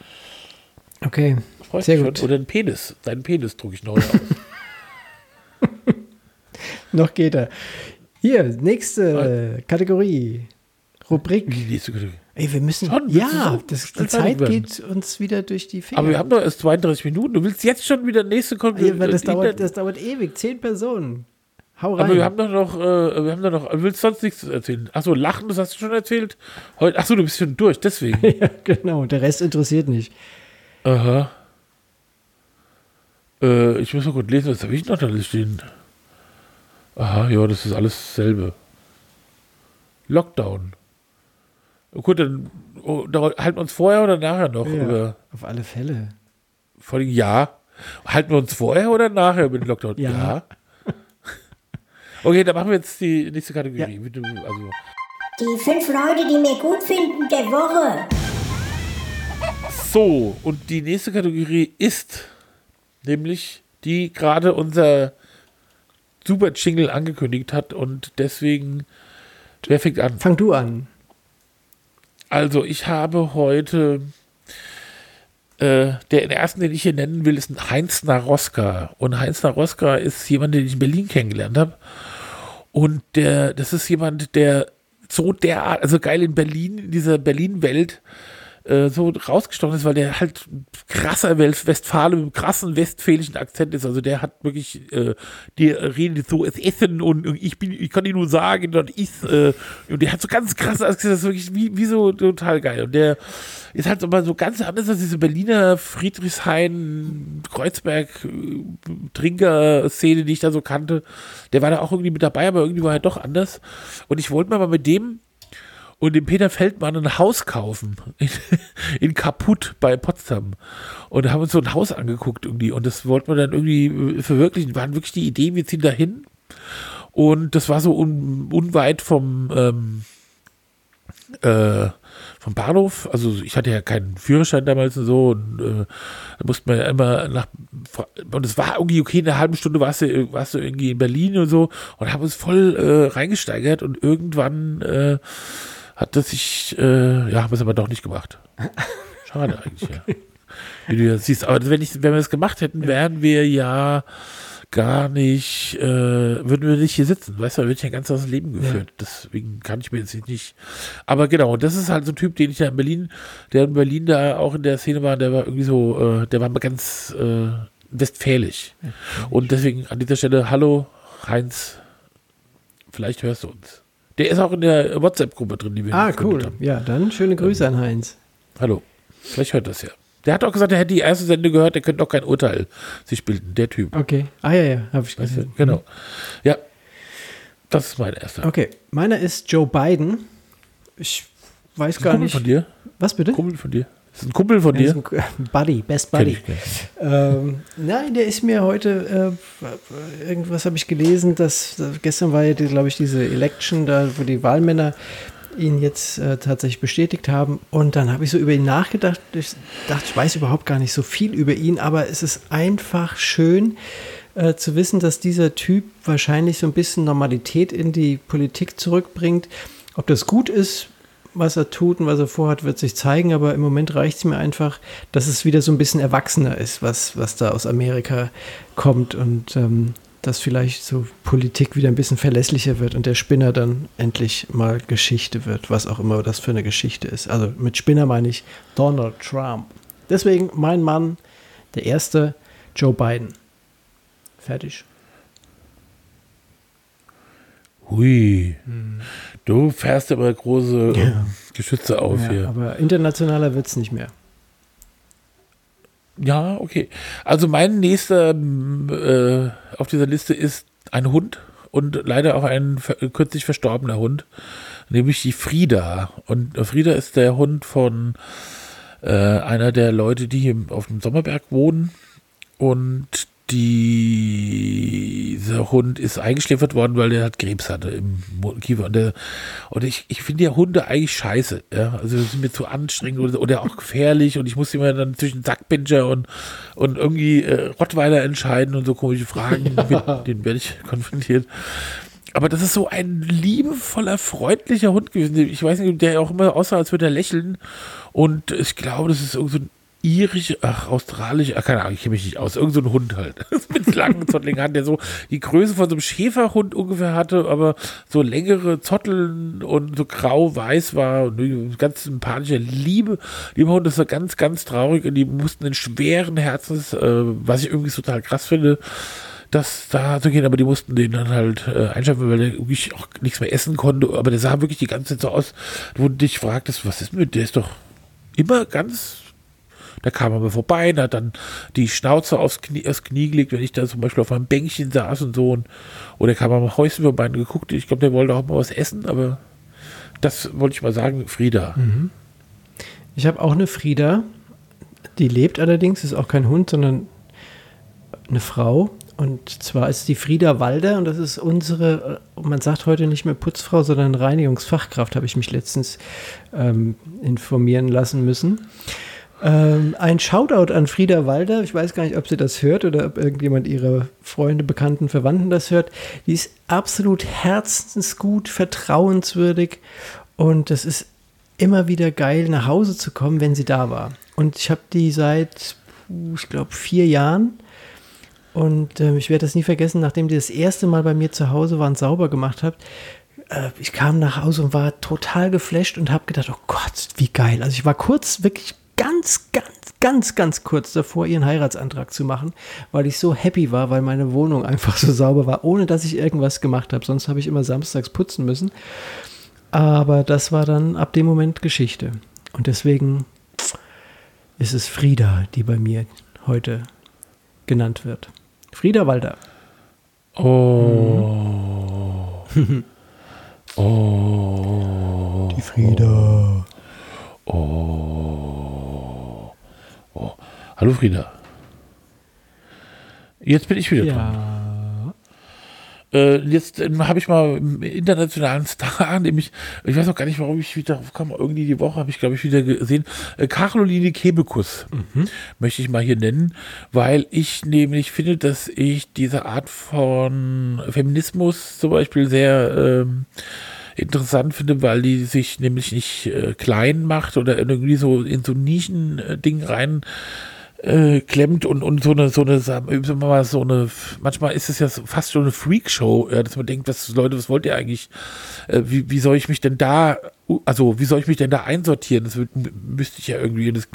Okay. Freust Sehr gut. schon? Oder einen Penis. Deinen Penis drucke ich neu aus. Noch geht er. Hier, nächste Kategorie. Rubrik. Die nächste Kategorie. Ey, wir müssen. Schon, ja, das, die Zeit geht uns wieder durch die Finger. Aber wir haben doch erst 32 Minuten. Du willst jetzt schon wieder nächste. Ey, weil das, dauert, das dauert ewig. Zehn Personen. Hau rein. Aber wir haben doch noch, äh, wir haben doch noch, du willst sonst nichts erzählen. Achso, Lachen, das hast du schon erzählt. Heute, achso, du bist schon durch, deswegen. ja, genau. Der Rest interessiert nicht. Aha. Äh, ich muss mal kurz lesen, was habe ich noch da stehen? Aha, ja, das ist alles dasselbe. Lockdown. Oh, Gut, dann oh, da halten wir uns vorher oder nachher noch Ja, über auf alle Fälle. vor allem ja. Halten wir uns vorher oder nachher über den Lockdown? Ja. Okay, dann machen wir jetzt die nächste Kategorie. Bitte, Also, Die fünf Leute, die mir gut finden der Woche. So, und die nächste Kategorie ist nämlich die gerade unser super Jingle angekündigt hat und deswegen, wer fängt an? Fang du an. Also, ich habe heute, äh, der ersten, den ich hier nennen will, ist ein Heinz Naroska. Und Heinz Naroska ist jemand, den ich in Berlin kennengelernt habe. Und der, das ist jemand, der so derart, also geil in Berlin, in dieser Berlin-Welt, äh, so rausgestochen ist, weil der halt krasser West Westfale mit einem krassen westfälischen Akzent ist. Also der hat wirklich, äh, der redet so, es Essen und ich bin, ich kann dir nur sagen, dort ist, äh, und der hat so ganz krasse Akzent, das ist wirklich wie, wie so total geil. Und der ist halt aber so ganz anders als diese Berliner Friedrichshain, Kreuzberg, äh, Trinker-Szene, die ich da so kannte. Der war da auch irgendwie mit dabei, aber irgendwie war er doch anders. Und ich wollte mal mit dem und dem Peter Feldmann ein Haus kaufen in, in Kaput bei Potsdam. Und haben uns so ein Haus angeguckt irgendwie. Und das wollten wir dann irgendwie verwirklichen. Waren wirklich die Idee, wir ziehen da hin und das war so un, unweit vom ähm, äh, vom Bahnhof. Also ich hatte ja keinen Führerschein damals und so. Und äh, da musste man ja immer nach und es war irgendwie okay, in einer halben Stunde warst du, warst du irgendwie in Berlin und so. Und haben uns voll äh, reingesteigert. Und irgendwann äh, hat das sich, äh, ja, haben wir es aber doch nicht gemacht. Schade eigentlich, ja. Wie du ja siehst, aber wenn, ich, wenn wir es gemacht hätten, wären wir ja gar nicht, äh, würden wir nicht hier sitzen. Weißt du, da wird ja ein ganz anderes Leben geführt. Ja. Deswegen kann ich mir jetzt nicht. Aber genau, das ist halt so ein Typ, den ich da in Berlin, der in Berlin da auch in der Szene war, der war irgendwie so, äh, der war mal ganz äh, westfälisch. Ja, Und deswegen an dieser Stelle, hallo Heinz, vielleicht hörst du uns. Der ist auch in der WhatsApp-Gruppe drin, die wir Ah, cool. Haben. Ja, dann schöne Grüße an Heinz. Hallo. Vielleicht hört das ja. Der hat auch gesagt, er hätte die erste Sende gehört, der könnte doch kein Urteil sich bilden, der Typ. Okay. Ah ja, ja, habe ich gesehen. Genau. Ja. Das ist mein erster. Okay. Meiner ist Joe Biden. Ich weiß gar Kumpel nicht. von dir? Was bitte? Kumpel von dir. Das ist ein Kumpel von dir? Ein Buddy, Best Buddy. Ähm, nein, der ist mir heute, äh, irgendwas habe ich gelesen, dass, dass gestern war ja, glaube ich, diese Election, da wo die Wahlmänner ihn jetzt äh, tatsächlich bestätigt haben. Und dann habe ich so über ihn nachgedacht. Ich dachte, ich weiß überhaupt gar nicht so viel über ihn, aber es ist einfach schön äh, zu wissen, dass dieser Typ wahrscheinlich so ein bisschen Normalität in die Politik zurückbringt. Ob das gut ist, was er tut und was er vorhat, wird sich zeigen, aber im Moment reicht es mir einfach, dass es wieder so ein bisschen erwachsener ist, was, was da aus Amerika kommt und ähm, dass vielleicht so Politik wieder ein bisschen verlässlicher wird und der Spinner dann endlich mal Geschichte wird, was auch immer das für eine Geschichte ist. Also mit Spinner meine ich Donald Trump. Deswegen mein Mann, der erste, Joe Biden. Fertig. Hui. Hm. Du fährst aber große ja. Geschütze auf ja, hier. Aber internationaler wird es nicht mehr. Ja, okay. Also mein nächster äh, auf dieser Liste ist ein Hund und leider auch ein kürzlich verstorbener Hund, nämlich die Frieda. Und Frieda ist der Hund von äh, einer der Leute, die hier auf dem Sommerberg wohnen. Und dieser Hund ist eingeschläfert worden, weil der halt Krebs hatte im Kiefer. Und, der, und ich, ich finde ja Hunde eigentlich scheiße. Ja? Also sind mir zu anstrengend oder, oder auch gefährlich und ich muss immer dann zwischen Sackpinscher und, und irgendwie äh, Rottweiler entscheiden und so komische Fragen. Ja. Mit denen werde ich konfrontiert. Aber das ist so ein liebevoller, freundlicher Hund gewesen. Ich weiß nicht, der auch immer aussah, als würde er lächeln. Und ich glaube, das ist irgendwie so ein irisch, ach, australisch, ach, keine Ahnung, ich kenne mich nicht aus. Irgend so ein Hund halt. Mit langen Zotteln hat, der so die Größe von so einem Schäferhund ungefähr hatte, aber so längere Zotteln und so grau-weiß war und ganz sympathischer, liebe, lieber Hund, das war ganz, ganz traurig und die mussten in schweren Herzens, äh, was ich irgendwie total krass finde, das da zu gehen, aber die mussten den dann halt äh, einschaffen, weil der wirklich auch nichts mehr essen konnte, aber der sah wirklich die ganze Zeit so aus, wo du dich fragtest, was ist mit, der ist doch immer ganz da kam er mal vorbei und hat dann die Schnauze aufs Knie, aufs Knie gelegt, wenn ich da zum Beispiel auf einem Bänkchen saß und so. Und, oder kam er mal Häuschen vorbei und geguckt. Ich glaube, der wollte auch mal was essen, aber das wollte ich mal sagen, Frieda. Mhm. Ich habe auch eine Frieda, die lebt allerdings, ist auch kein Hund, sondern eine Frau. Und zwar ist die Frieda Walder und das ist unsere, man sagt heute nicht mehr Putzfrau, sondern Reinigungsfachkraft, habe ich mich letztens ähm, informieren lassen müssen. Ähm, ein Shoutout an Frieda Walder. Ich weiß gar nicht, ob sie das hört oder ob irgendjemand ihrer Freunde, Bekannten, Verwandten das hört. Die ist absolut herzensgut, vertrauenswürdig und es ist immer wieder geil, nach Hause zu kommen, wenn sie da war. Und ich habe die seit, ich glaube, vier Jahren. Und äh, ich werde das nie vergessen, nachdem die das erste Mal bei mir zu Hause waren, sauber gemacht habt, äh, ich kam nach Hause und war total geflasht und habe gedacht, oh Gott, wie geil. Also ich war kurz wirklich ganz, ganz, ganz, ganz kurz davor, ihren Heiratsantrag zu machen, weil ich so happy war, weil meine Wohnung einfach so sauber war, ohne dass ich irgendwas gemacht habe. Sonst habe ich immer samstags putzen müssen. Aber das war dann ab dem Moment Geschichte. Und deswegen ist es Frieda, die bei mir heute genannt wird. Frieda Walter. Oh. oh. Die Frieda. Oh. Hallo Frieda. Jetzt bin ich wieder ja. dran. Äh, jetzt äh, habe ich mal einen internationalen Star, nämlich, ich weiß auch gar nicht, warum ich wieder kam, irgendwie die Woche habe ich, glaube ich, wieder gesehen, äh, Caroline Kebekus mhm. möchte ich mal hier nennen, weil ich nämlich finde, dass ich diese Art von Feminismus zum Beispiel sehr ähm, interessant finde, weil die sich nämlich nicht äh, klein macht oder irgendwie so in so Nischen-Ding rein äh, klemmt und, und so eine, so eine, sagen wir so eine, manchmal ist es ja fast so eine Freakshow, ja, dass man denkt, was, Leute, was wollt ihr eigentlich? Äh, wie, wie soll ich mich denn da, also wie soll ich mich denn da einsortieren? Das müsste ich ja irgendwie, das,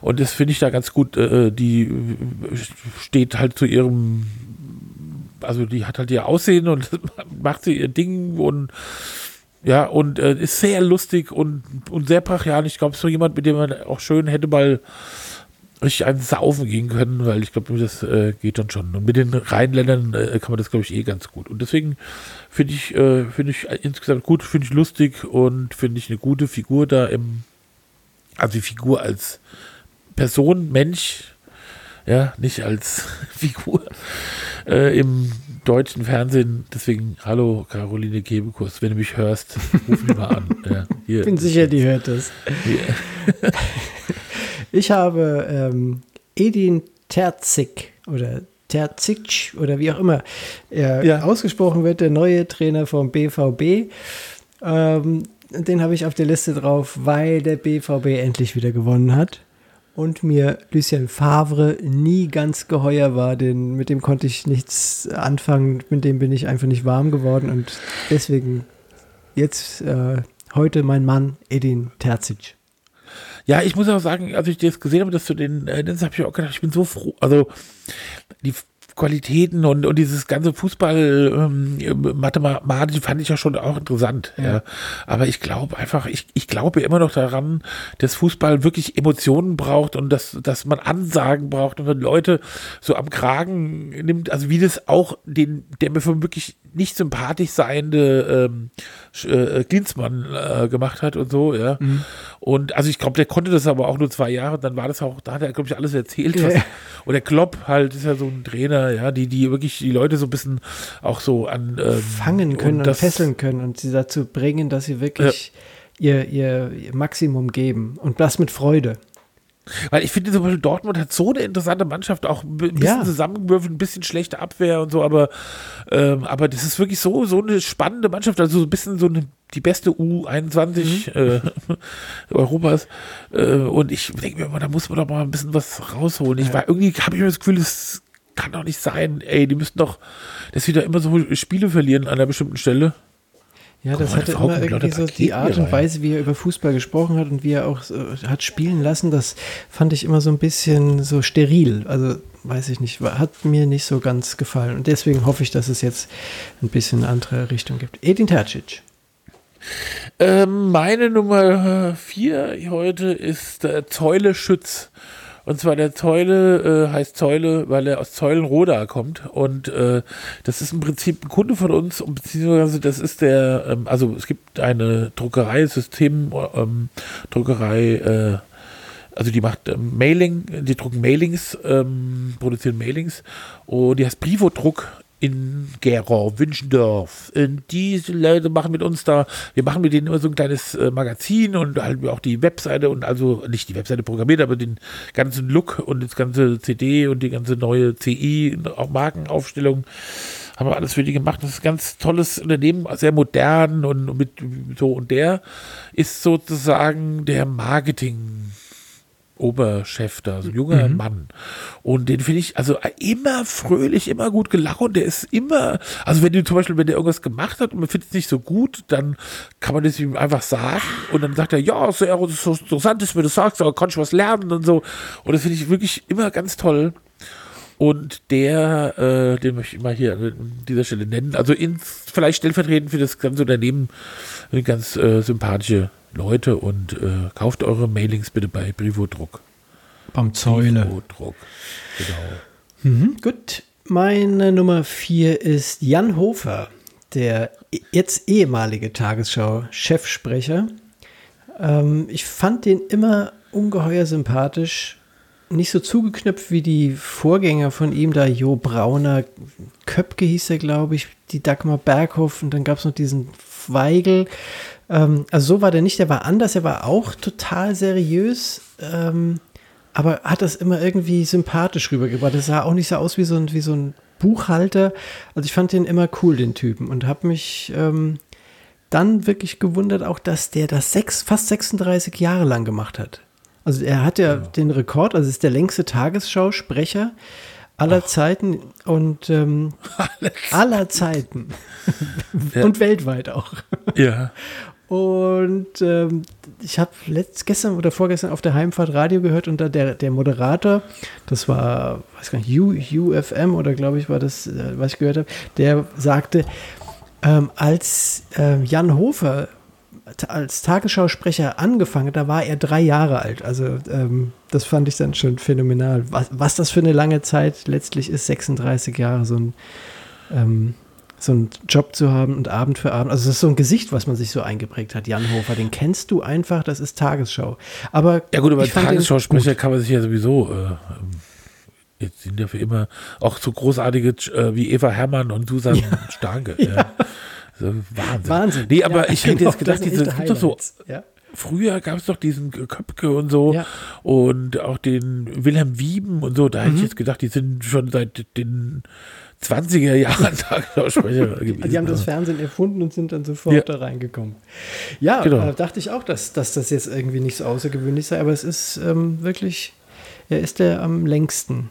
und das finde ich da ganz gut, äh, die steht halt zu ihrem, also die hat halt ihr Aussehen und macht sie ihr Ding und ja, und äh, ist sehr lustig und, und sehr brachial. Ich glaube, so jemand, mit dem man auch schön hätte mal richtig einen Saufen gehen können, weil ich glaube, das äh, geht dann schon. Und mit den Rheinländern äh, kann man das, glaube ich, eh ganz gut. Und deswegen finde ich, äh, finde ich insgesamt gut, finde ich lustig und finde ich eine gute Figur da im, also die Figur als Person, Mensch, ja, nicht als Figur äh, im deutschen Fernsehen. Deswegen, hallo Caroline Kebekus, wenn du mich hörst, ruf mich mal an. Ja, ich bin sicher, die hört es. Ich habe ähm, Edin Terzik oder Terzic oder wie auch immer er ja. ausgesprochen wird, der neue Trainer vom BVB. Ähm, den habe ich auf der Liste drauf, weil der BVB endlich wieder gewonnen hat und mir Lucien Favre nie ganz geheuer war, denn mit dem konnte ich nichts anfangen, mit dem bin ich einfach nicht warm geworden und deswegen jetzt äh, heute mein Mann Edin Terzic. Ja, ich muss auch sagen, als ich das gesehen habe, dass du den, äh, das habe ich auch gedacht, ich bin so froh. Also die Qualitäten und, und dieses ganze Fußball ähm, Mathematik fand ich ja schon auch interessant. Ja. ja. Aber ich glaube einfach, ich, ich glaube immer noch daran, dass Fußball wirklich Emotionen braucht und dass, dass man Ansagen braucht und wenn Leute so am Kragen nimmt, also wie das auch den, der mir wirklich nicht sympathisch seiende ähm, äh, Klinsmann äh, gemacht hat und so, ja. Mhm. Und also ich glaube, der konnte das aber auch nur zwei Jahre, dann war das auch, da hat er, glaube ich, alles erzählt. Was, und der Klopp halt ist ja so ein Trainer, ja, die, die wirklich die Leute so ein bisschen auch so an ähm, fangen können und, und, fesseln können und sie dazu bringen, dass sie wirklich ja. ihr, ihr, ihr Maximum geben und das mit Freude. Weil ich finde zum Beispiel Dortmund hat so eine interessante Mannschaft, auch ein bisschen ja. zusammengewürfelt, ein bisschen schlechte Abwehr und so, aber, ähm, aber das ist wirklich so, so eine spannende Mannschaft, also so ein bisschen so eine, die beste U21 mhm. äh, Europas. Äh, und ich denke mir immer, da muss man doch mal ein bisschen was rausholen. Ich war irgendwie, habe ich mir das Gefühl, es kann doch nicht sein, ey, die müssten doch, dass sie da immer so Spiele verlieren an einer bestimmten Stelle. Ja, das hatte immer irgendwie so die Art und Weise, wie er über Fußball gesprochen hat und wie er auch äh, hat spielen lassen, das fand ich immer so ein bisschen so steril. Also weiß ich nicht, hat mir nicht so ganz gefallen. Und deswegen hoffe ich, dass es jetzt ein bisschen eine andere Richtung gibt. Edin Tercic. Ähm, meine Nummer vier heute ist äh, Zeule Schütz. Und zwar der Zeule äh, heißt Zeule, weil er aus Zeulenroda kommt. Und äh, das ist im Prinzip ein Kunde von uns, beziehungsweise das ist der, ähm, also es gibt eine Druckerei, System, ähm, äh, also die macht ähm, Mailing, die drucken Mailings, ähm, produzieren Mailings und die heißt Brivodruck in Gera, Wünschendorf. Und diese Leute machen mit uns da, wir machen mit denen immer so ein kleines äh, Magazin und halt auch die Webseite und also nicht die Webseite programmiert, aber den ganzen Look und das ganze CD und die ganze neue CI, auch Markenaufstellung haben wir alles für die gemacht. Das ist ein ganz tolles Unternehmen, sehr modern und mit so und der ist sozusagen der Marketing Oberchef da, so ein junger mhm. Mann. Und den finde ich also immer fröhlich, immer gut gelaunt. Der ist immer, also wenn du zum Beispiel, wenn der irgendwas gemacht hat und man findet es nicht so gut, dann kann man das ihm einfach sagen und dann sagt er, ja, sehr so interessant, dass du mir das sagst, aber kann ich was lernen und so. Und das finde ich wirklich immer ganz toll. Und der, äh, den möchte ich mal hier an dieser Stelle nennen, also ins, vielleicht stellvertretend für das ganze Unternehmen, eine ganz äh, sympathische Leute und äh, kauft eure Mailings bitte bei Brivodruck. Beim Zäule. Brivodruck, genau. Mhm, gut. Meine Nummer vier ist Jan Hofer, der jetzt ehemalige Tagesschau-Chefsprecher. Ähm, ich fand den immer ungeheuer sympathisch. Nicht so zugeknöpft wie die Vorgänger von ihm, da Jo Brauner, Köpke hieß er, glaube ich, die Dagmar Berghoff und dann gab es noch diesen Weigel. Ähm, also so war der nicht, der war anders, er war auch total seriös, ähm, aber hat das immer irgendwie sympathisch rübergebracht. Das sah auch nicht so aus wie so ein, wie so ein Buchhalter. Also ich fand den immer cool, den Typen, und habe mich ähm, dann wirklich gewundert, auch dass der das sechs, fast 36 Jahre lang gemacht hat. Also er hat ja, den Rekord, also ist der längste Tagesschausprecher aller Zeiten und ähm, aller Zeiten. und weltweit auch. Ja. Und ähm, ich habe gestern oder vorgestern auf der Heimfahrt Radio gehört und da der, der Moderator, das war, weiß gar nicht, U, UFM oder glaube ich war das, äh, was ich gehört habe, der sagte, ähm, als äh, Jan Hofer als Tagesschausprecher angefangen, da war er drei Jahre alt. Also ähm, das fand ich dann schon phänomenal. Was, was das für eine lange Zeit letztlich ist, 36 Jahre, so ein ähm, so einen Job zu haben und Abend für Abend. Also das ist so ein Gesicht, was man sich so eingeprägt hat. Jan Hofer, den kennst du einfach, das ist Tagesschau. Aber ja gut, aber Tagesschausprecher kann man sich ja sowieso äh, jetzt sind ja für immer auch so großartige äh, wie Eva Herrmann und Susan ja. Starke. ja. ja. So, Wahnsinn. Wahnsinn. Nee, aber ja, ich hätte jetzt gedacht, diese, es gibt doch so, ja. früher gab es doch diesen Köpke und so ja. und auch den Wilhelm Wieben und so, da mhm. hätte ich mhm. jetzt gedacht, die sind schon seit den 20er Jahren Tagesschausprecher gewesen. Die haben das Fernsehen erfunden und sind dann sofort ja. da reingekommen. Ja, genau. da dachte ich auch, dass, dass das jetzt irgendwie nicht so außergewöhnlich sei, aber es ist ähm, wirklich, er ist der am längsten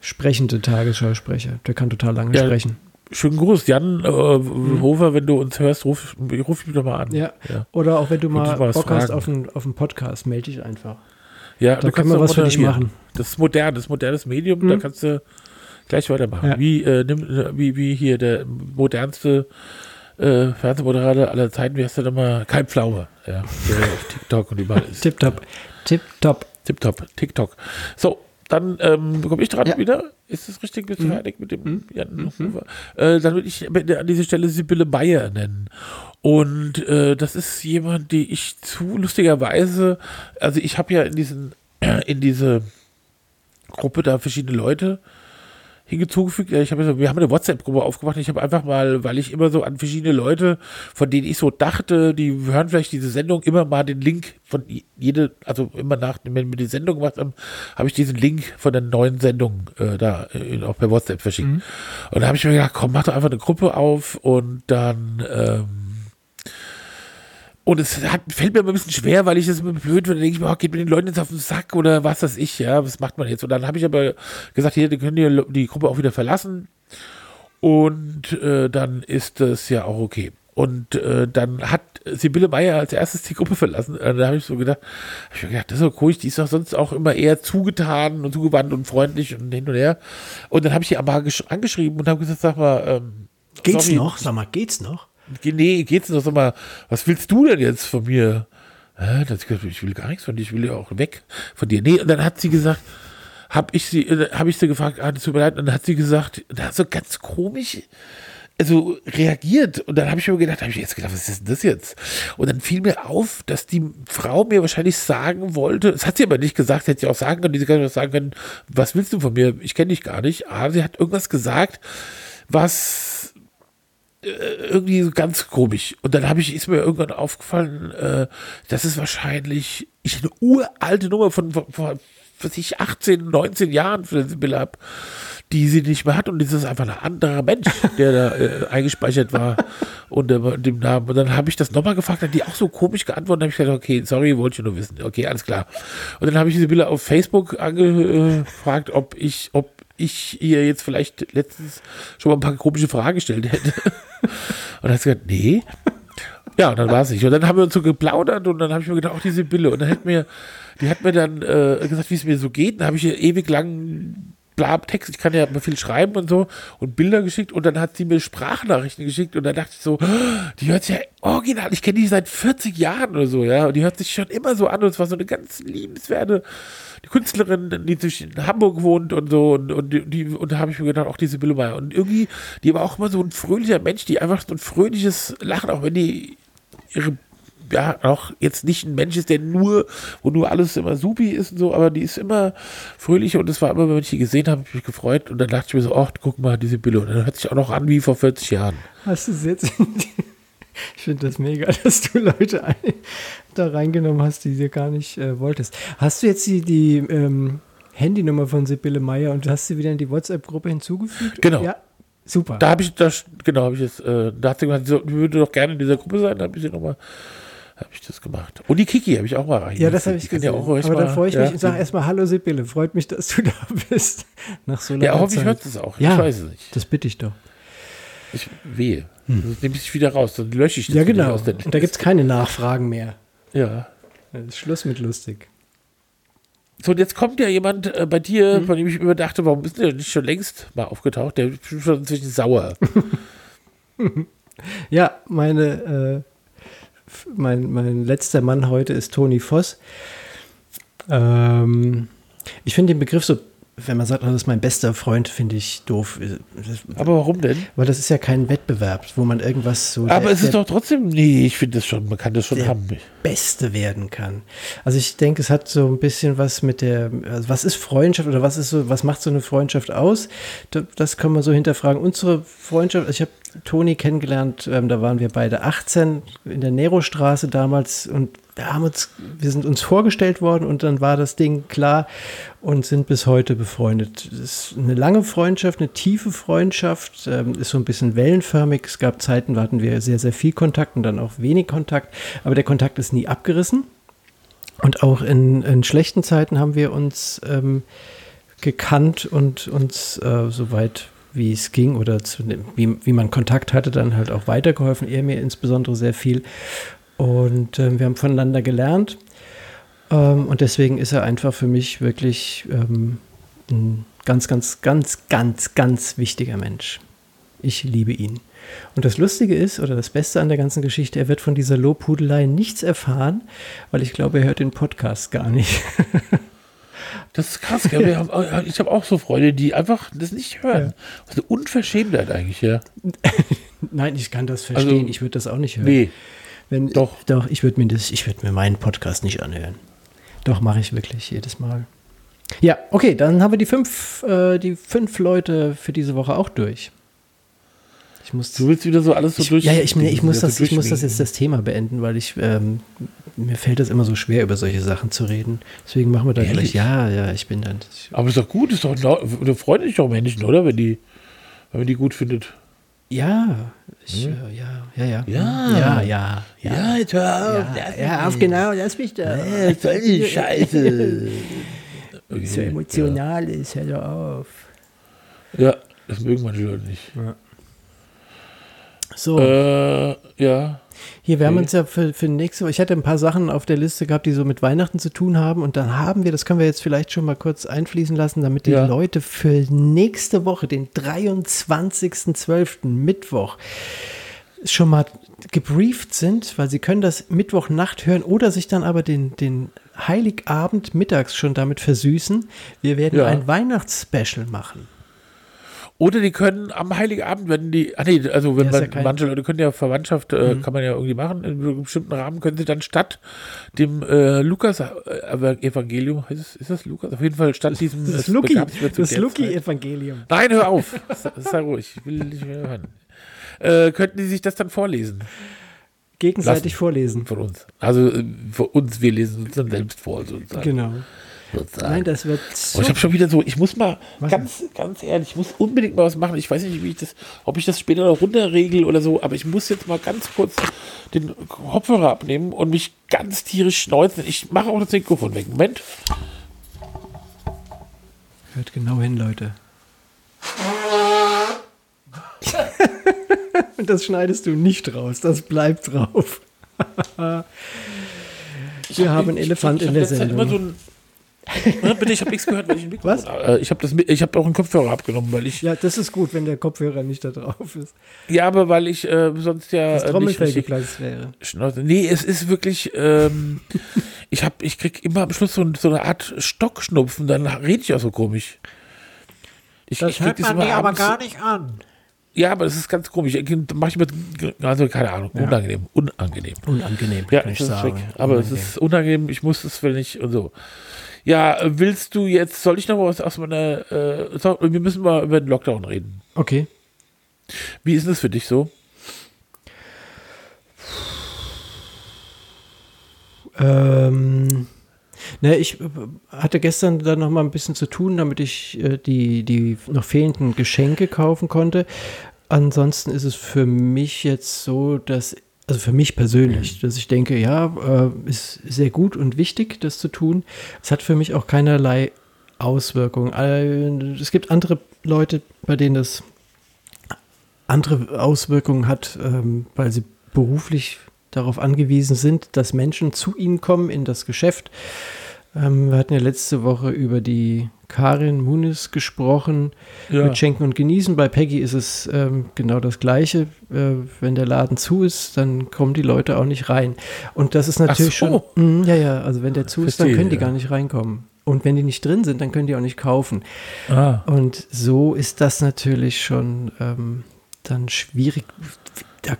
sprechende Tagesschausprecher. Der kann total lange ja. sprechen. Schönen Gruß, Jan äh, mhm. Hofer, wenn du uns hörst, ruf, ruf mich doch mal an. Ja. ja. Oder auch wenn du mal Bock fragen. hast auf einen, auf einen Podcast, melde dich einfach. Ja, da können wir was für dich machen. Das ist modern, das ist modernes Medium, mhm. da kannst du Gleich weitermachen. Ja. Wie, äh, nimm, wie, wie hier der modernste äh, Fernsehmoderator aller Zeiten, wie heißt der nochmal? Kai Pflaume, ja, der auf TikTok und überall ist. Tipptopp. Tipptopp. Tipptopp. TikTok. So, dann ähm, komme ich dran ja. wieder. Ist das richtig? Bist du mhm. fertig mit dem mhm. Jan mhm. Äh, dann würde ich an dieser Stelle Sibylle Bayer nennen. Und äh, das ist jemand, die ich zu lustigerweise, also ich habe ja in diesen, in diese Gruppe da verschiedene Leute hingezugefügt. Ich habe wir haben eine WhatsApp-Gruppe aufgemacht. Ich habe einfach mal, weil ich immer so an verschiedene Leute, von denen ich so dachte, die hören vielleicht diese Sendung, immer mal den Link von jede, also immer nach, wenn wir die Sendung gemacht haben, habe ich diesen Link von der neuen Sendung äh, da äh, auch per WhatsApp verschickt. Mhm. Und da habe ich mir gedacht, komm, mach doch einfach eine Gruppe auf und dann ähm, und es hat, fällt mir immer ein bisschen schwer, weil ich das immer blöd finde. Denke ich mir, oh, geht mir den Leuten jetzt auf den Sack oder was das ich, ja, was macht man jetzt? Und dann habe ich aber gesagt, hier, die können die, die Gruppe auch wieder verlassen. Und äh, dann ist das ja auch okay. Und äh, dann hat Sibylle Meyer als erstes die Gruppe verlassen. Äh, da habe ich so gedacht, hab ich mir gedacht, das ist doch komisch, die ist doch sonst auch immer eher zugetan und zugewandt und freundlich und hin und her. Und dann habe ich die aber angeschrieben und habe gesagt, sag mal, ähm, geht's sorry, noch? Sag mal, geht's noch? Nee, geht's noch, sag mal, was willst du denn jetzt von mir? Ich will gar nichts von dir, ich will ja auch weg von dir. Nee, und dann hat sie gesagt, hab ich sie, äh, habe ich sie gefragt, ah, tut mir leid, und dann hat sie gesagt, da hat so ganz komisch, also reagiert. Und dann habe ich mir gedacht, habe ich jetzt gedacht, was ist denn das jetzt? Und dann fiel mir auf, dass die Frau mir wahrscheinlich sagen wollte, das hat sie aber nicht gesagt, hätte sie auch sagen können, sie kann auch sagen können, was willst du von mir? Ich kenne dich gar nicht. Aber sie hat irgendwas gesagt, was irgendwie so ganz komisch. Und dann habe ich, ist mir irgendwann aufgefallen, äh, das ist wahrscheinlich ich eine uralte Nummer von, von, von was ich 18, 19 Jahren für den Sibylle habe, die sie nicht mehr hat und das ist einfach ein anderer Mensch, der da äh, eingespeichert war unter dem Namen. Und dann habe ich das nochmal gefragt, hat die auch so komisch geantwortet, habe ich gesagt, okay, sorry, wollte ich nur wissen. Okay, alles klar. Und dann habe ich Sibylle auf Facebook angefragt, ob ich, ob ich ihr jetzt vielleicht letztens schon mal ein paar komische Fragen gestellt hätte. und dann hat sie gesagt, nee. Ja, und dann war es nicht. Und dann haben wir uns so geplaudert und dann habe ich mir gedacht, auch diese Bille. Und dann hat mir, die hat mir dann äh, gesagt, wie es mir so geht. Dann habe ich ihr ewig lang blab Text, ich kann ja mal viel schreiben und so und Bilder geschickt und dann hat sie mir Sprachnachrichten geschickt und dann dachte ich so, die hört sich ja original, ich kenne die seit 40 Jahren oder so, ja, und die hört sich schon immer so an und es war so eine ganz liebenswerte Künstlerin, die in Hamburg wohnt und so und, und, die, und da habe ich mir gedacht, auch diese Billumeier und irgendwie, die war auch immer so ein fröhlicher Mensch, die einfach so ein fröhliches Lachen, auch wenn die ihre ja auch jetzt nicht ein Mensch ist, der nur, wo nur alles immer supi ist und so, aber die ist immer fröhlich und es war immer, wenn ich die gesehen habe, habe ich mich gefreut und dann dachte ich mir so, ach, guck mal, diese Billo. Und dann hört sich auch noch an wie vor 40 Jahren. Hast du es jetzt? Ich finde das mega, dass du Leute da reingenommen hast, die du gar nicht äh, wolltest. Hast du jetzt die, die ähm, Handynummer von Sibylle Meyer und hast sie wieder in die WhatsApp-Gruppe hinzugefügt? Genau. Ja, super. Da habe ich das, genau, habe ich es, äh, da hat sie gesagt, sie würde doch gerne in dieser Gruppe sein, da habe ich sie nochmal habe ich das gemacht. Und die Kiki habe ich auch mal rein. Ja, das habe ich gesehen. Ja Aber dann freue ich ja. mich und sage erstmal Hallo Sibylle, freut mich, dass du da bist. Nach so langer Ja, hoffe ich hört es auch. Ja, Ich weiß es nicht. das bitte ich doch. Ich wehe. Das nehme ich wieder raus, dann lösche ich das Hm. Ja, genau. aus da gibt es keine Nachfragen mehr. Ja. Das ist Schluss mit lustig. So, und jetzt kommt ja jemand äh, bei dir, Mhm. von dem ich immer dachte, warum ist der nicht schon längst mal aufgetaucht? Der ist schon inzwischen sauer. Ja, meine, äh, mein, mein letzter Mann heute ist Toni Voss. Ähm, ich finde den Begriff so, wenn man sagt, oh, das ist mein bester Freund, finde ich doof. Äh, Aber warum denn? Weil das ist ja kein Wettbewerb, wo man irgendwas so Aber der, es ist doch trotzdem, nee, ich finde das schon, man kann das schon haben. Beste werden kann. Also ich denke, es hat so ein bisschen was mit der, also was ist Freundschaft oder was ist so, was macht so eine Freundschaft aus? Da- Das kann man so hinterfragen. Unsere Freundschaft, ich habe Toni kennengelernt, ähm, da waren wir beide 18 in der Nerostraße damals und wir haben uns, wir sind uns vorgestellt worden und dann war das Ding klar und sind bis heute befreundet. Es ist eine lange Freundschaft, eine tiefe Freundschaft, ähm, ist so ein bisschen wellenförmig. Es gab Zeiten, da hatten wir sehr, sehr viel Kontakt und dann auch wenig Kontakt, aber der Kontakt ist nie abgerissen. Und auch in, in schlechten Zeiten haben wir uns ähm, gekannt und uns äh, soweit wie es ging oder zu, wie, wie man Kontakt hatte, dann halt auch weitergeholfen. Er mir insbesondere sehr viel. Und ähm, wir haben voneinander gelernt. Ähm, und deswegen ist er einfach für mich wirklich ähm, ein ganz, ganz, ganz, ganz, ganz wichtiger Mensch. Ich liebe ihn. Und das Lustige ist, oder das Beste an der ganzen Geschichte, er wird von dieser Lobhudelei nichts erfahren, weil ich glaube, er hört den Podcast gar nicht. Das ist krass, gell? Haben, äh, ich habe auch so Freunde, die einfach das nicht hören. Ist eine Unverschämtheit eigentlich, ja. Nein, ich kann das verstehen. Also, ich würde das auch nicht hören. Nee. Wenn, Doch. Doch, ich würde mir, das- ich würd mir meinen Podcast nicht anhören. Doch, mache ich wirklich jedes Mal. Ja, okay, dann haben wir die fünf, äh, die fünf Leute für diese Woche auch durch. Ich muss, Du willst wieder so alles so ich, durch. ja, ja, ich, nee, ich, muss das, ich muss das jetzt das Thema beenden, weil ich, ähm, mir fällt das immer so schwer, über solche Sachen zu reden. Deswegen machen wir da Ehrlich? gleich, ja, ja, ich bin dann, ich, Aber ist doch gut, ist doch, dich doch Menschen, oder? Wenn die, wenn man die gut findet. ja, ich, äh, ja, ja, ja, Ja. ja, ja, ja. jetzt hör Ja, ja, auf genau, lass mich da. soll die Scheiße. So emotional ist, hör doch auf. Ja, das mögen manche Leute nicht. So, Äh, ja. hier, wir haben uns ja für, für nächste Woche, ich hatte ein paar Sachen auf der Liste gehabt, die so mit Weihnachten zu tun haben und dann haben wir, das können wir jetzt vielleicht schon mal kurz einfließen lassen, damit die Ja. Leute für nächste Woche, den 23.12. Mittwoch, schon mal gebrieft sind, weil sie können das Mittwochnacht hören oder sich dann aber den, den Heiligabend mittags schon damit versüßen. Wir werden Ja. ein Weihnachtsspecial machen. Oder die können am Heiligabend, wenn die, ah nee, also wenn Ja, ja man, Mhm. manche Leute können ja Verwandtschaft, äh, kann man ja irgendwie machen, in einem bestimmten Rahmen können sie dann statt dem äh, Lukas-Evangelium, heißt es, ist das Lukas? Auf jeden Fall statt diesem Das es Lucky, das Lucky-Evangelium. Nein, hör auf. Sei- ruhig, ich will nicht mehr hören. Äh, könnten die sich das dann vorlesen Gegenseitig Lassen. vorlesen. von uns? Also äh, für uns, wir lesen uns dann selbst vor, sozusagen. Genau. Sozusagen. Nein, das wird Oh, ich habe schon wieder so, ich muss mal Was ganz, ganz ehrlich, ich muss unbedingt mal was machen. Ich weiß nicht, wie ich das, ob ich das später noch runterregel oder so, aber ich muss jetzt mal ganz kurz den Kopfhörer abnehmen und mich ganz tierisch schneuzen. Ich mache auch das Mikrofon weg. Moment. Hört genau hin, Leute. Und das schneidest du nicht raus, das bleibt drauf. Wir haben einen Elefant in der Sendung. Ja, bitte, ich habe nichts gehört, weil ich ein Mikrofon. Was? Äh, Ich habe das, mit- ich habe auch einen Kopfhörer abgenommen, weil ich, ja, Ja, das ist gut, wenn der Kopfhörer nicht da drauf ist. aber weil ich äh, sonst ja Das äh, nicht Trommelfell geplatzt wäre. Schnauze. Nee, es ist wirklich, ähm, ich hab, ich krieg immer am Schluss so, so eine Art Stockschnupfen, dann rede ich auch so komisch. Ich, ich krieg das immer abends- nicht an. Ja, aber das ist ganz komisch. Ich- Mach ich mit, also keine Ahnung, unangenehm, unangenehm. Unangenehm, Ja, kann ich das sagen. weg. Aber es Unangenehm. ist unangenehm, ich muss es will nicht und so. Ja, äh, willst du jetzt, soll ich noch was aus meiner, äh, so, wir müssen mal über den Lockdown reden. Okay. Wie ist es für dich so? Ähm, ne, ich äh, hatte gestern dann noch mal ein bisschen zu tun, damit ich äh, die, die noch fehlenden Geschenke kaufen konnte. Ansonsten ist es für mich jetzt so, dass also für mich persönlich, dass ich denke, ja, äh, ist sehr gut und wichtig, das zu tun. Es hat für mich auch keinerlei Auswirkungen. Äh, es gibt andere Leute, bei denen das andere Auswirkungen hat, ähm, weil sie beruflich darauf angewiesen sind, dass Menschen zu ihnen kommen in das Geschäft. Ähm, wir hatten ja letzte Woche über die Karin Muniz gesprochen ja. mit Schenken und Genießen. Bei Peggy ist es ähm, genau das Gleiche. Äh, wenn der Laden zu ist, dann kommen die Leute auch nicht rein. Und das ist natürlich so. schon. Mh, ja, ja, also wenn der zu Verstehe, ist, dann können die ja. gar nicht reinkommen. Und wenn die nicht drin sind, dann können die auch nicht kaufen. Ah. Und so ist das natürlich schon ähm, dann schwierig. Da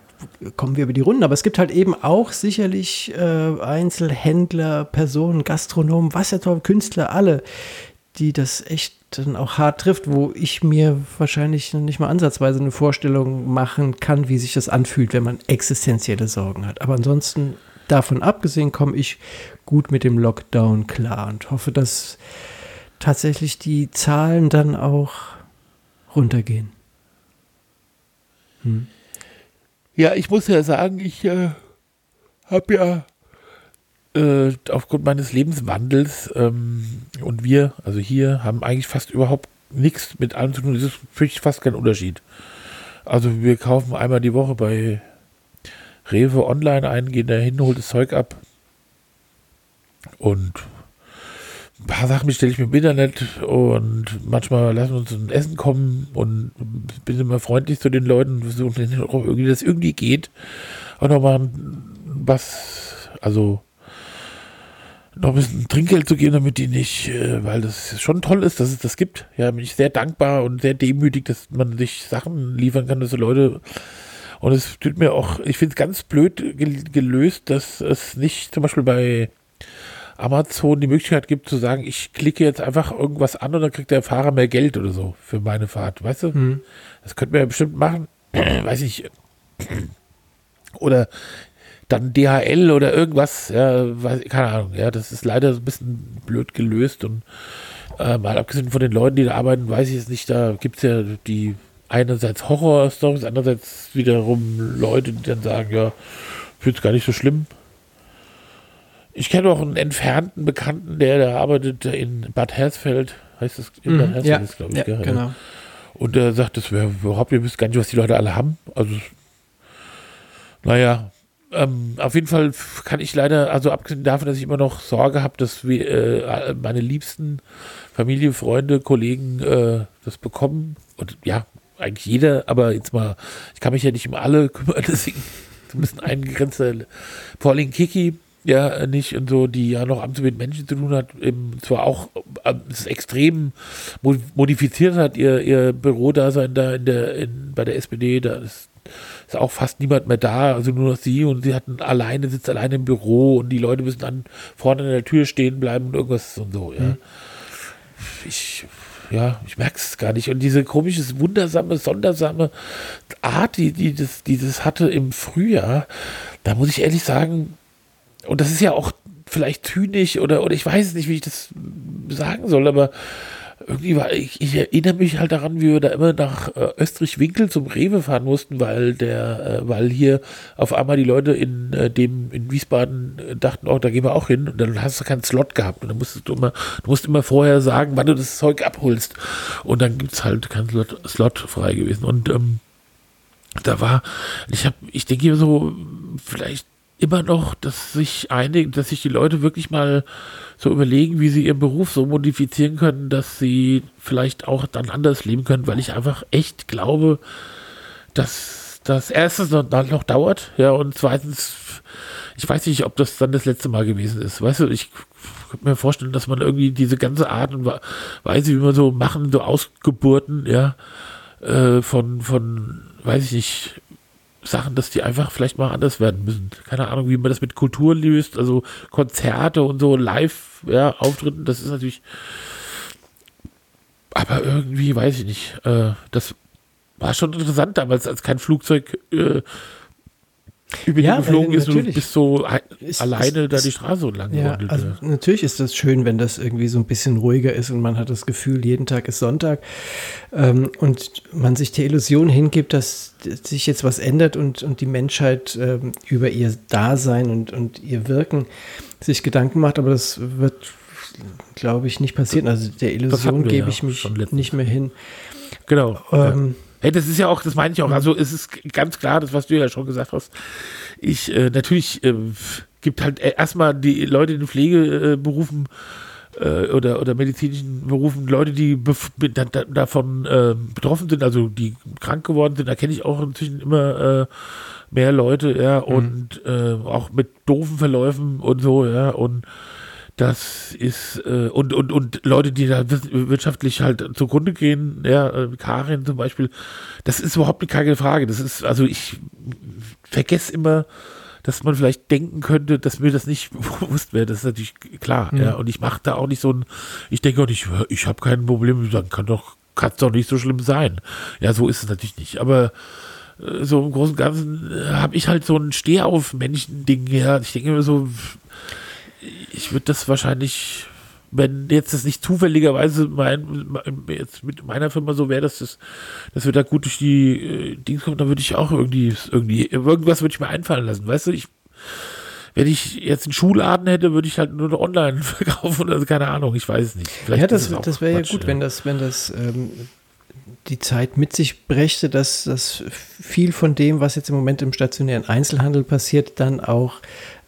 kommen wir über die Runden. Aber es gibt halt eben auch sicherlich äh, Einzelhändler, Personen, Gastronomen, was ja toll, Künstler, alle, die das echt dann auch hart trifft, wo ich mir wahrscheinlich nicht mal ansatzweise eine Vorstellung machen kann, wie sich das anfühlt, wenn man existenzielle Sorgen hat. Aber ansonsten, davon abgesehen, komme ich gut mit dem Lockdown klar und hoffe, dass tatsächlich die Zahlen dann auch runtergehen. Hm. Ja, ich muss ja sagen, ich äh, habe ja äh, aufgrund meines Lebenswandels ähm, und wir, also hier, haben eigentlich fast überhaupt nichts mit allem zu tun. Es ist wirklich fast kein Unterschied. Also wir kaufen einmal die Woche bei Rewe online ein, gehen da hin, holt das Zeug ab. Und ein paar Sachen bestelle ich mir im Internet und manchmal lassen wir uns ein Essen kommen und bin immer freundlich zu den Leuten, versuchen irgendwie, dass irgendwie geht. Auch nochmal was, also noch ein bisschen Trinkgeld zu geben, damit die nicht, äh, weil das schon toll ist, dass es das gibt. Ja, bin ich sehr dankbar und sehr demütig, dass man sich Sachen liefern kann, dass so Leute und es tut mir auch, ich finde es ganz blöd gelöst, dass es nicht zum Beispiel bei Amazon die Möglichkeit gibt zu sagen, ich klicke jetzt einfach irgendwas an und dann kriegt der Fahrer mehr Geld oder so für meine Fahrt, weißt du? Hm. Das könnte man ja bestimmt machen, weiß ich. Oder dann DHL oder irgendwas, ja, weiß, keine Ahnung, ja, das ist leider ein bisschen blöd gelöst und äh, mal abgesehen von den Leuten, die da arbeiten, weiß ich es nicht, da gibt es ja die einerseits Horror-Stories, andererseits wiederum Leute, die dann sagen, ja, finde es gar nicht so schlimm. Ich kenne auch einen entfernten Bekannten, der da arbeitet in Bad Hersfeld, heißt das in Bad mhm, Hersfeld, ja, glaube ich, ja, genau. Und der sagt, das wäre überhaupt, ihr wisst gar nicht, was die Leute alle haben. Also, naja, ähm, auf jeden Fall kann ich leider, also abgesehen davon, dass ich immer noch Sorge habe, dass wir, äh, meine liebsten Familie, Freunde, Kollegen äh, das bekommen. Und ja, eigentlich jeder, aber jetzt mal, ich kann mich ja nicht um alle kümmern, deswegen so ein bisschen eingegrenzter. Vor allem Kiki, ja, nicht und so, die ja noch abends mit Menschen zu tun hat, eben zwar auch äh, es extrem modifiziert hat, ihr, ihr Bürodasein da in der, in, bei der SPD, da ist ist auch fast niemand mehr da, also nur noch sie und sie hatten alleine, sitzt alleine im Büro und die Leute müssen dann vorne an der Tür stehen bleiben und irgendwas und so, ja. Mhm. Ich, ja, ich merke es gar nicht. Und diese komische, wundersame, sondersame Art, die, die, das, die das hatte im Frühjahr, da muss ich ehrlich sagen, und das ist ja auch vielleicht zynisch oder, oder ich weiß nicht, wie ich das sagen soll, aber irgendwie war ich, ich erinnere mich halt daran, wie wir da immer nach äh, Österreich-Winkel zum Rewe fahren mussten, weil der, äh, weil hier auf einmal die Leute in äh, dem in Wiesbaden äh, dachten, oh, da gehen wir auch hin. Und dann hast du keinen Slot gehabt. Und dann musstest du immer, du musst immer vorher sagen, wann du das Zeug abholst. Und dann gibt es halt keinen Slot, Slot frei gewesen. Und ähm, da war, ich habe, ich denke so, vielleicht immer noch, dass sich einige, dass sich die Leute wirklich mal so überlegen, wie sie ihren Beruf so modifizieren können, dass sie vielleicht auch dann anders leben können, weil ich einfach echt glaube, dass das erstens noch, noch dauert, ja, und zweitens, ich weiß nicht, ob das dann das letzte Mal gewesen ist. Weißt du, ich könnte mir vorstellen, dass man irgendwie diese ganze Art und Weise, wie man so machen, so Ausgeburten, ja, äh, von, von, weiß ich nicht, Sachen, dass die einfach vielleicht mal anders werden müssen. Keine Ahnung, wie man das mit Kultur löst, also Konzerte und so live, ja, das ist natürlich. Aber irgendwie weiß ich nicht. Äh, das war schon interessant damals, als kein Flugzeug äh, über Ja, die geflogen weil ist und bist so Ist- alleine ist- da die Straße lang Ja, also natürlich ist das schön, wenn das irgendwie so ein bisschen ruhiger ist und man hat das Gefühl, jeden Tag ist Sonntag ähm, und man sich der Illusion hingibt, dass sich jetzt was ändert und, und die Menschheit ähm, über ihr Dasein und, und ihr Wirken sich Gedanken macht, aber das wird, glaube ich, nicht passieren. Also der Illusion gebe ja ich mich nicht mehr hin. Genau. ja. Hey, das ist ja auch, das meine ich auch. Also es ist ganz klar, das, was du ja schon gesagt hast. Ich, äh, natürlich äh, gibt halt äh, erstmal die Leute in den Pflegeberufen äh, oder, oder medizinischen Berufen, Leute, die da, da, davon äh, betroffen sind, also die krank geworden sind, da kenne ich auch inzwischen immer äh, mehr Leute, ja, und äh, auch mit doofen Verläufen und so, ja, und das ist, äh, und, und, und Leute, die da wirtschaftlich halt zugrunde gehen, ja, äh, Karin zum Beispiel, das ist überhaupt keine Frage. Das ist, also ich vergesse immer, dass man vielleicht denken könnte, dass mir das nicht bewusst wäre. Das ist natürlich klar, ja. Und ich mache da auch nicht so ein, ich denke auch nicht, ich habe kein Problem, dann kann doch, kann es doch nicht so schlimm sein. Ja, so ist es natürlich nicht. Aber äh, so im Großen und Ganzen äh, habe ich halt so ein Stehauf-Menschen-Ding, ja. Ich denke immer so, ich würde das wahrscheinlich, wenn jetzt das nicht zufälligerweise mein, mein, jetzt mit meiner Firma so wäre, dass, das, dass wir da gut durch die äh, Dings kommen, dann würde ich auch irgendwie, irgendwie, irgendwas würde ich mir einfallen lassen, weißt du, ich, wenn ich jetzt einen Schuhladen hätte, würde ich halt nur noch online verkaufen oder keine Ahnung, ich weiß es nicht. Vielleicht ja, das, auch das wäre ja gut, wenn das, wenn das ähm, die Zeit mit sich brächte, dass, dass viel von dem, was jetzt im Moment im stationären Einzelhandel passiert, dann auch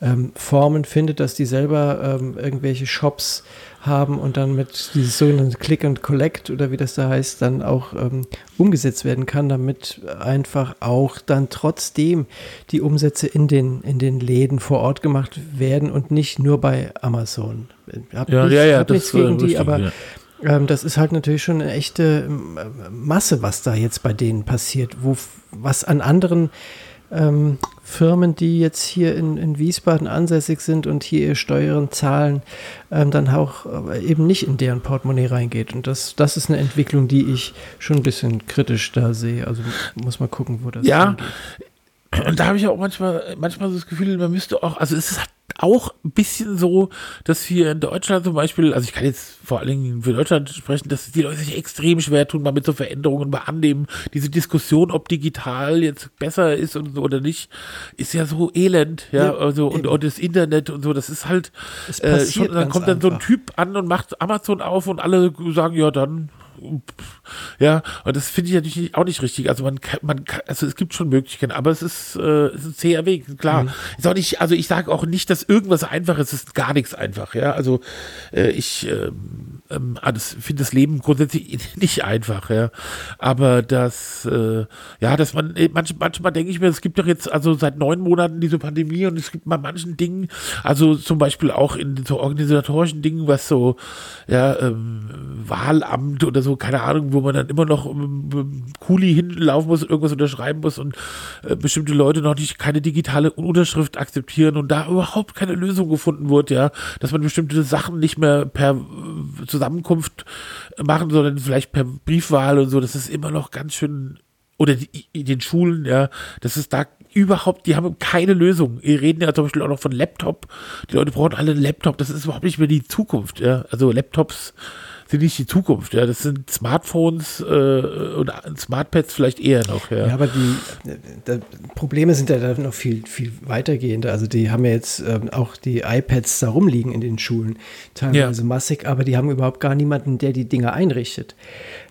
ähm, Formen findet, dass die selber ähm, irgendwelche Shops haben und dann mit dieses sogenannte Click and Collect oder wie das da heißt, dann auch ähm, umgesetzt werden kann, damit einfach auch dann trotzdem die Umsätze in den, in den Läden vor Ort gemacht werden und nicht nur bei Amazon. Hab Ja, nicht- ja, ja, das gegen äh, die, richtig, aber ja. Ähm, das ist halt natürlich schon eine echte ähm, Masse, was da jetzt bei denen passiert, wo was an anderen ähm, Firmen, die jetzt hier in, in Wiesbaden ansässig sind und hier ihr Steuern zahlen, ähm, dann auch äh, eben nicht in deren Portemonnaie reingeht. Und das, das ist eine Entwicklung, die ich schon ein bisschen kritisch da sehe. Also muss man gucken, wo das Ja, hingeht. Und da habe ich auch manchmal, manchmal so das Gefühl, man müsste auch, also es ist halt auch ein bisschen so, dass wir in Deutschland zum Beispiel, also ich kann jetzt vor allen Dingen für Deutschland sprechen, dass die Leute sich extrem schwer tun, mal mit so Veränderungen bei annehmen. Diese Diskussion, ob digital jetzt besser ist und so oder nicht, ist ja so elend, ja, Ja, also und, und das Internet und so, das ist halt, Es äh, schon, dann kommt dann so ein einfach. Typ an und macht Amazon auf und alle sagen, ja, dann ja, und das finde ich natürlich nicht- auch nicht richtig. Also man kann, man kann, also es gibt schon Möglichkeiten, aber es ist, äh, es ist ein zäher Weg, klar. Mhm. Ist auch nicht, also ich sage auch nicht, dass irgendwas einfach ist, es ist gar nichts einfach, ja. Also äh, ich ah, das- finde das Leben grundsätzlich nicht einfach, ja. Aber das, äh, ja, dass man, äh, manch, manchmal denke ich mir, es gibt doch jetzt also seit neun Monaten diese Pandemie und es gibt bei manchen Dingen, also zum Beispiel auch in so organisatorischen Dingen, was so, ja, ähm, Wahlamt oder so, keine Ahnung, wo man dann immer noch ähm, ähm, Kuli hinlaufen muss, irgendwas unterschreiben muss und äh, bestimmte Leute noch nicht keine digitale Unterschrift akzeptieren und da überhaupt keine Lösung gefunden wird, ja, dass man bestimmte Sachen nicht mehr per äh, Zusammenkunft machen, sondern vielleicht per Briefwahl und so, das ist immer noch ganz schön oder die, in den Schulen, ja, das ist da überhaupt, die haben keine Lösung. Wir reden ja zum Beispiel auch noch von Laptop. Die Leute brauchen alle einen Laptop. Das ist überhaupt nicht mehr die Zukunft, ja. Also Laptops sind nicht die Zukunft, ja. Das sind Smartphones äh, und Smartpads vielleicht eher noch, ja. Ja, aber die da, Probleme sind ja da noch viel, viel weitergehender. Also die haben ja jetzt ähm, auch die iPads da rumliegen in den Schulen, teilweise Ja. massig, aber die haben überhaupt gar niemanden, der die Dinger einrichtet.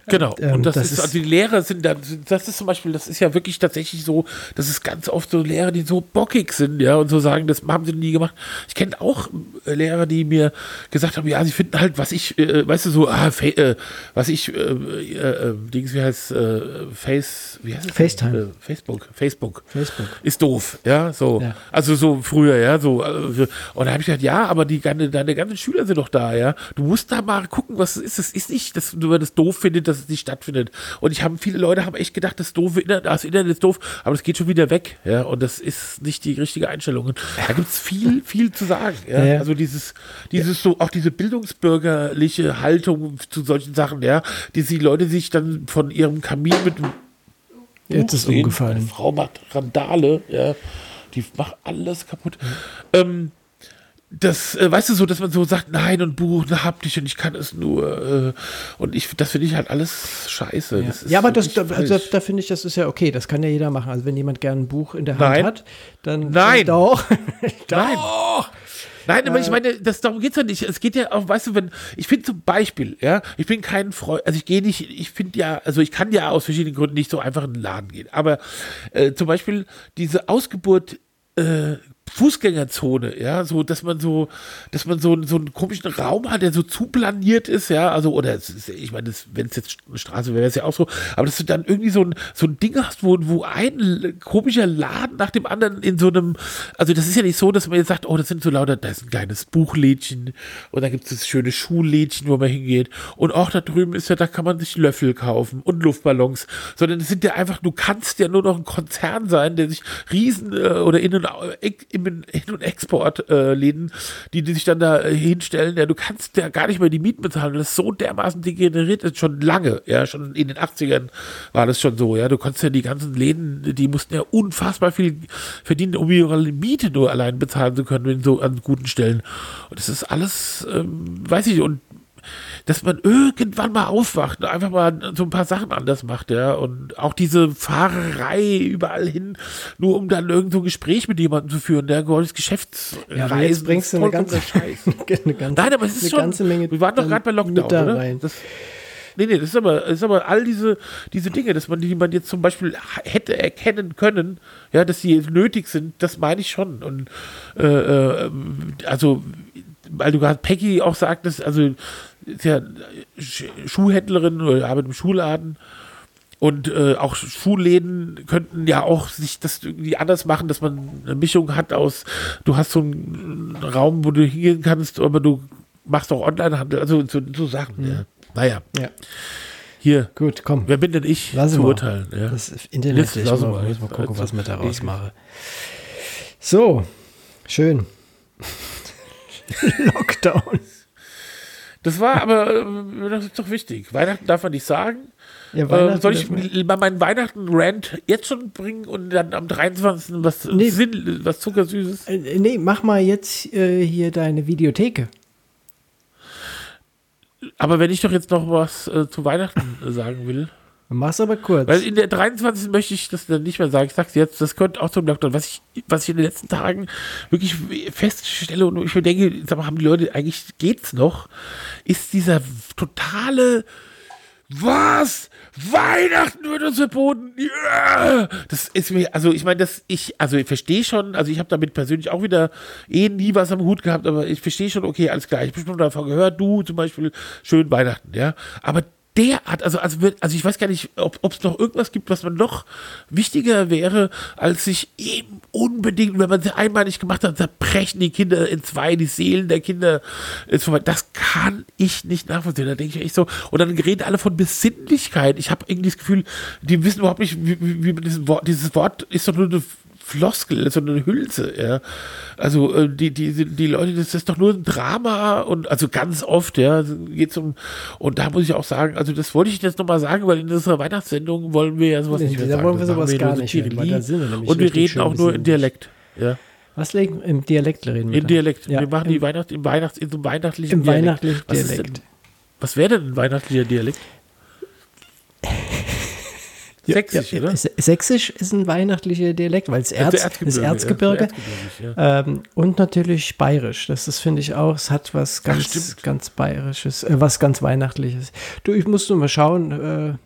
Genau. Ähm, und das, das ist, also die Lehrer sind da, das ist zum Beispiel, das ist ja wirklich tatsächlich so, das ist ganz oft so Lehrer, die so bockig sind, ja, und so sagen, das haben sie nie gemacht. Ich kenne auch äh, Lehrer, die mir gesagt haben, ja, sie finden halt, was ich, äh, weißt du, so, ah, äh, was ich, äh, äh, äh, Dings, wie heißt, äh, Face, wie heißt es? FaceTime. Äh, Facebook, Facebook. Facebook. Ist doof, ja, so. Ja. Also so früher, ja, so. äh, Und da habe ich gesagt, ja, aber die, deine, deine ganzen Schüler sind doch da, ja. Du musst da mal gucken, was es ist. Es ist nicht, dass du das doof findest, dass es nicht stattfindet. Und ich habe, viele Leute haben echt gedacht, das doofe Internet, das Internet ist doof, aber das geht schon wieder weg, ja. Und das ist nicht die richtige Einstellung. Da gibt es viel, viel zu sagen, ja. Ja. Also dieses, dieses so, auch diese bildungsbürgerliche Haltung zu solchen Sachen, ja, die die Leute sich dann von ihrem Kamin mit Jetzt ist umgefallen. Eine Frau macht Randale, ja. Die macht alles kaputt. Ähm, das, äh, weißt du, so, dass man so sagt, nein, und Buch, na, hab dich und ich kann es nur. Äh, und ich, das finde ich halt alles scheiße. Ja, ja aber das, da, wirklich also, da finde ich, das ist ja okay. Das kann ja jeder machen. Also wenn jemand gerne ein Buch in der Hand Nein. hat, dann Nein. doch. Nein. Nein, aber ich meine, das, darum geht's ja nicht. Es geht ja auch, weißt du, wenn, ich finde zum Beispiel, ja, ich bin kein Freund, also ich gehe nicht, ich finde ja, also ich kann ja aus verschiedenen Gründen nicht so einfach in den Laden gehen. Aber äh, zum Beispiel diese Ausgeburt, äh, Fußgängerzone, ja, so, dass man so, dass man so, so einen komischen Raum hat, der so zuplaniert ist, ja, also, oder ist, ich meine, wenn es jetzt eine Straße wäre, wäre es ja auch so, aber dass du dann irgendwie so ein, so ein Ding hast, wo, wo ein komischer Laden nach dem anderen in so einem, also das ist ja nicht so, dass man jetzt sagt, oh, das sind so lauter, da ist ein kleines Buchlädchen und da gibt es das schöne Schuhlädchen, wo man hingeht und auch da drüben ist ja, da kann man sich Löffel kaufen und Luftballons, sondern es sind ja einfach, du kannst ja nur noch ein Konzern sein, der sich riesen äh, oder in- und, au- ex- im In- und Exportläden, Läden, die, die sich dann da äh, hinstellen, ja, du kannst ja gar nicht mehr die Mieten bezahlen, das ist so dermaßen degeneriert ist, schon lange, ja, schon in den 80ern war das schon so, ja, du konntest ja die ganzen Läden, die mussten ja unfassbar viel verdienen, um ihre Miete nur allein bezahlen zu können, in so an guten Stellen. Und das ist alles, ähm, weiß ich, und dass man irgendwann mal aufwacht und einfach mal so ein paar Sachen anders macht, ja. Und auch diese Fahrerei überall hin, nur um dann irgend so ein Gespräch mit jemandem zu führen, der goldes Geschäftsreisen. Ja, jetzt bringst du eine ganze, Scheiß. eine ganze, Nein, aber es ist eine schon, ganze Menge. wir waren doch gerade bei Lockdown, oder? rein. Das, nee, nee, das ist aber, das ist aber all diese, diese Dinge, dass man, die man jetzt zum Beispiel hätte erkennen können, ja, dass sie nötig sind, das meine ich schon. Und, äh, äh, also, weil du gerade Peggy auch sagtest, also, ist ja Sch- Schuhhändlerin oder arbeitet im Schuhladen. Und äh, auch Schuhläden könnten ja auch sich das irgendwie anders machen, dass man eine Mischung hat aus, du hast so einen Raum, wo du hingehen kannst, aber du machst auch Onlinehandel, also so, so Sachen. Ja. Naja, Ja, hier, gut, komm. wer bin denn ich Lass zu mal. urteilen? Ja. Das Internet, Jetzt ich lass mal, mal. muss mal gucken, Also, was ich daraus mache. So, schön. Lockdown. Das war aber, äh, das ist doch wichtig. Weihnachten darf man nicht sagen. Ja, Äh, Weihnachten soll ich mal meinen Weihnachten-Rant jetzt schon bringen und dann am 23. was, Nee. Sinn, was Zuckersüßes? Äh, nee, mach mal jetzt äh, hier deine Videotheke. Aber wenn ich doch jetzt noch was äh, zu Weihnachten äh, sagen will. Mach's aber kurz. Weil in der 23. möchte ich das dann nicht mehr sagen. Ich sag's jetzt, das könnte auch zum Lockdown. Was ich, was ich in den letzten Tagen wirklich feststelle und ich mir denke, sag mal, haben die Leute, eigentlich geht's noch, ist dieser totale was? Weihnachten wird uns verboten. Ja! Das ist mir, also ich meine, dass ich, also ich verstehe schon, also ich habe damit persönlich auch wieder eh nie was am Hut gehabt, aber ich verstehe schon, okay, alles klar, ich habe schon davon gehört, du zum Beispiel, schön Weihnachten, ja. Aber derart, also, also, also ich weiß gar nicht, ob es noch irgendwas gibt, was man noch wichtiger wäre, als sich eben unbedingt, wenn man sie einmal nicht gemacht hat, zerbrechen die Kinder in zwei, die Seelen der Kinder ist vorbei. Das kann ich nicht nachvollziehen. Da denke ich echt so, und dann reden alle von Besinnlichkeit. Ich habe irgendwie das Gefühl, die wissen überhaupt nicht, wie, wie, wie dieses Wort, dieses Wort ist doch nur eine Floskel, so eine Hülse, ja. Also äh, die, die, die Leute, das ist doch nur ein Drama und also ganz oft, ja, geht's um und da muss ich auch sagen, also das wollte ich jetzt nochmal sagen, weil in unserer Weihnachtssendung wollen wir ja sowas Nee, nicht mehr da sagen. wollen wir sowas machen gar nur so nicht hören, wir Und wir reden auch nur in besinnlich. Dialekt, ja. Was legen im Dialekt reden wir In da? Dialekt. Ja, wir machen im, die Weihnacht im Weihnachts in so einem weihnachtlichen im Dialekt. weihnachtlichen Was Dialekt. Denn, was wäre denn ein weihnachtlicher Dialekt? Sächsisch, ja, oder? Sächsisch ist ein weihnachtlicher Dialekt, weil es Erz, Erzgebirge. Ja, Erzgebirge ja. Ähm, und natürlich bayerisch. Das, das finde ich auch. Es hat was ganz, stimmt. ganz bayerisches, äh, was ganz weihnachtliches. Du, ich muss nur mal schauen. Äh,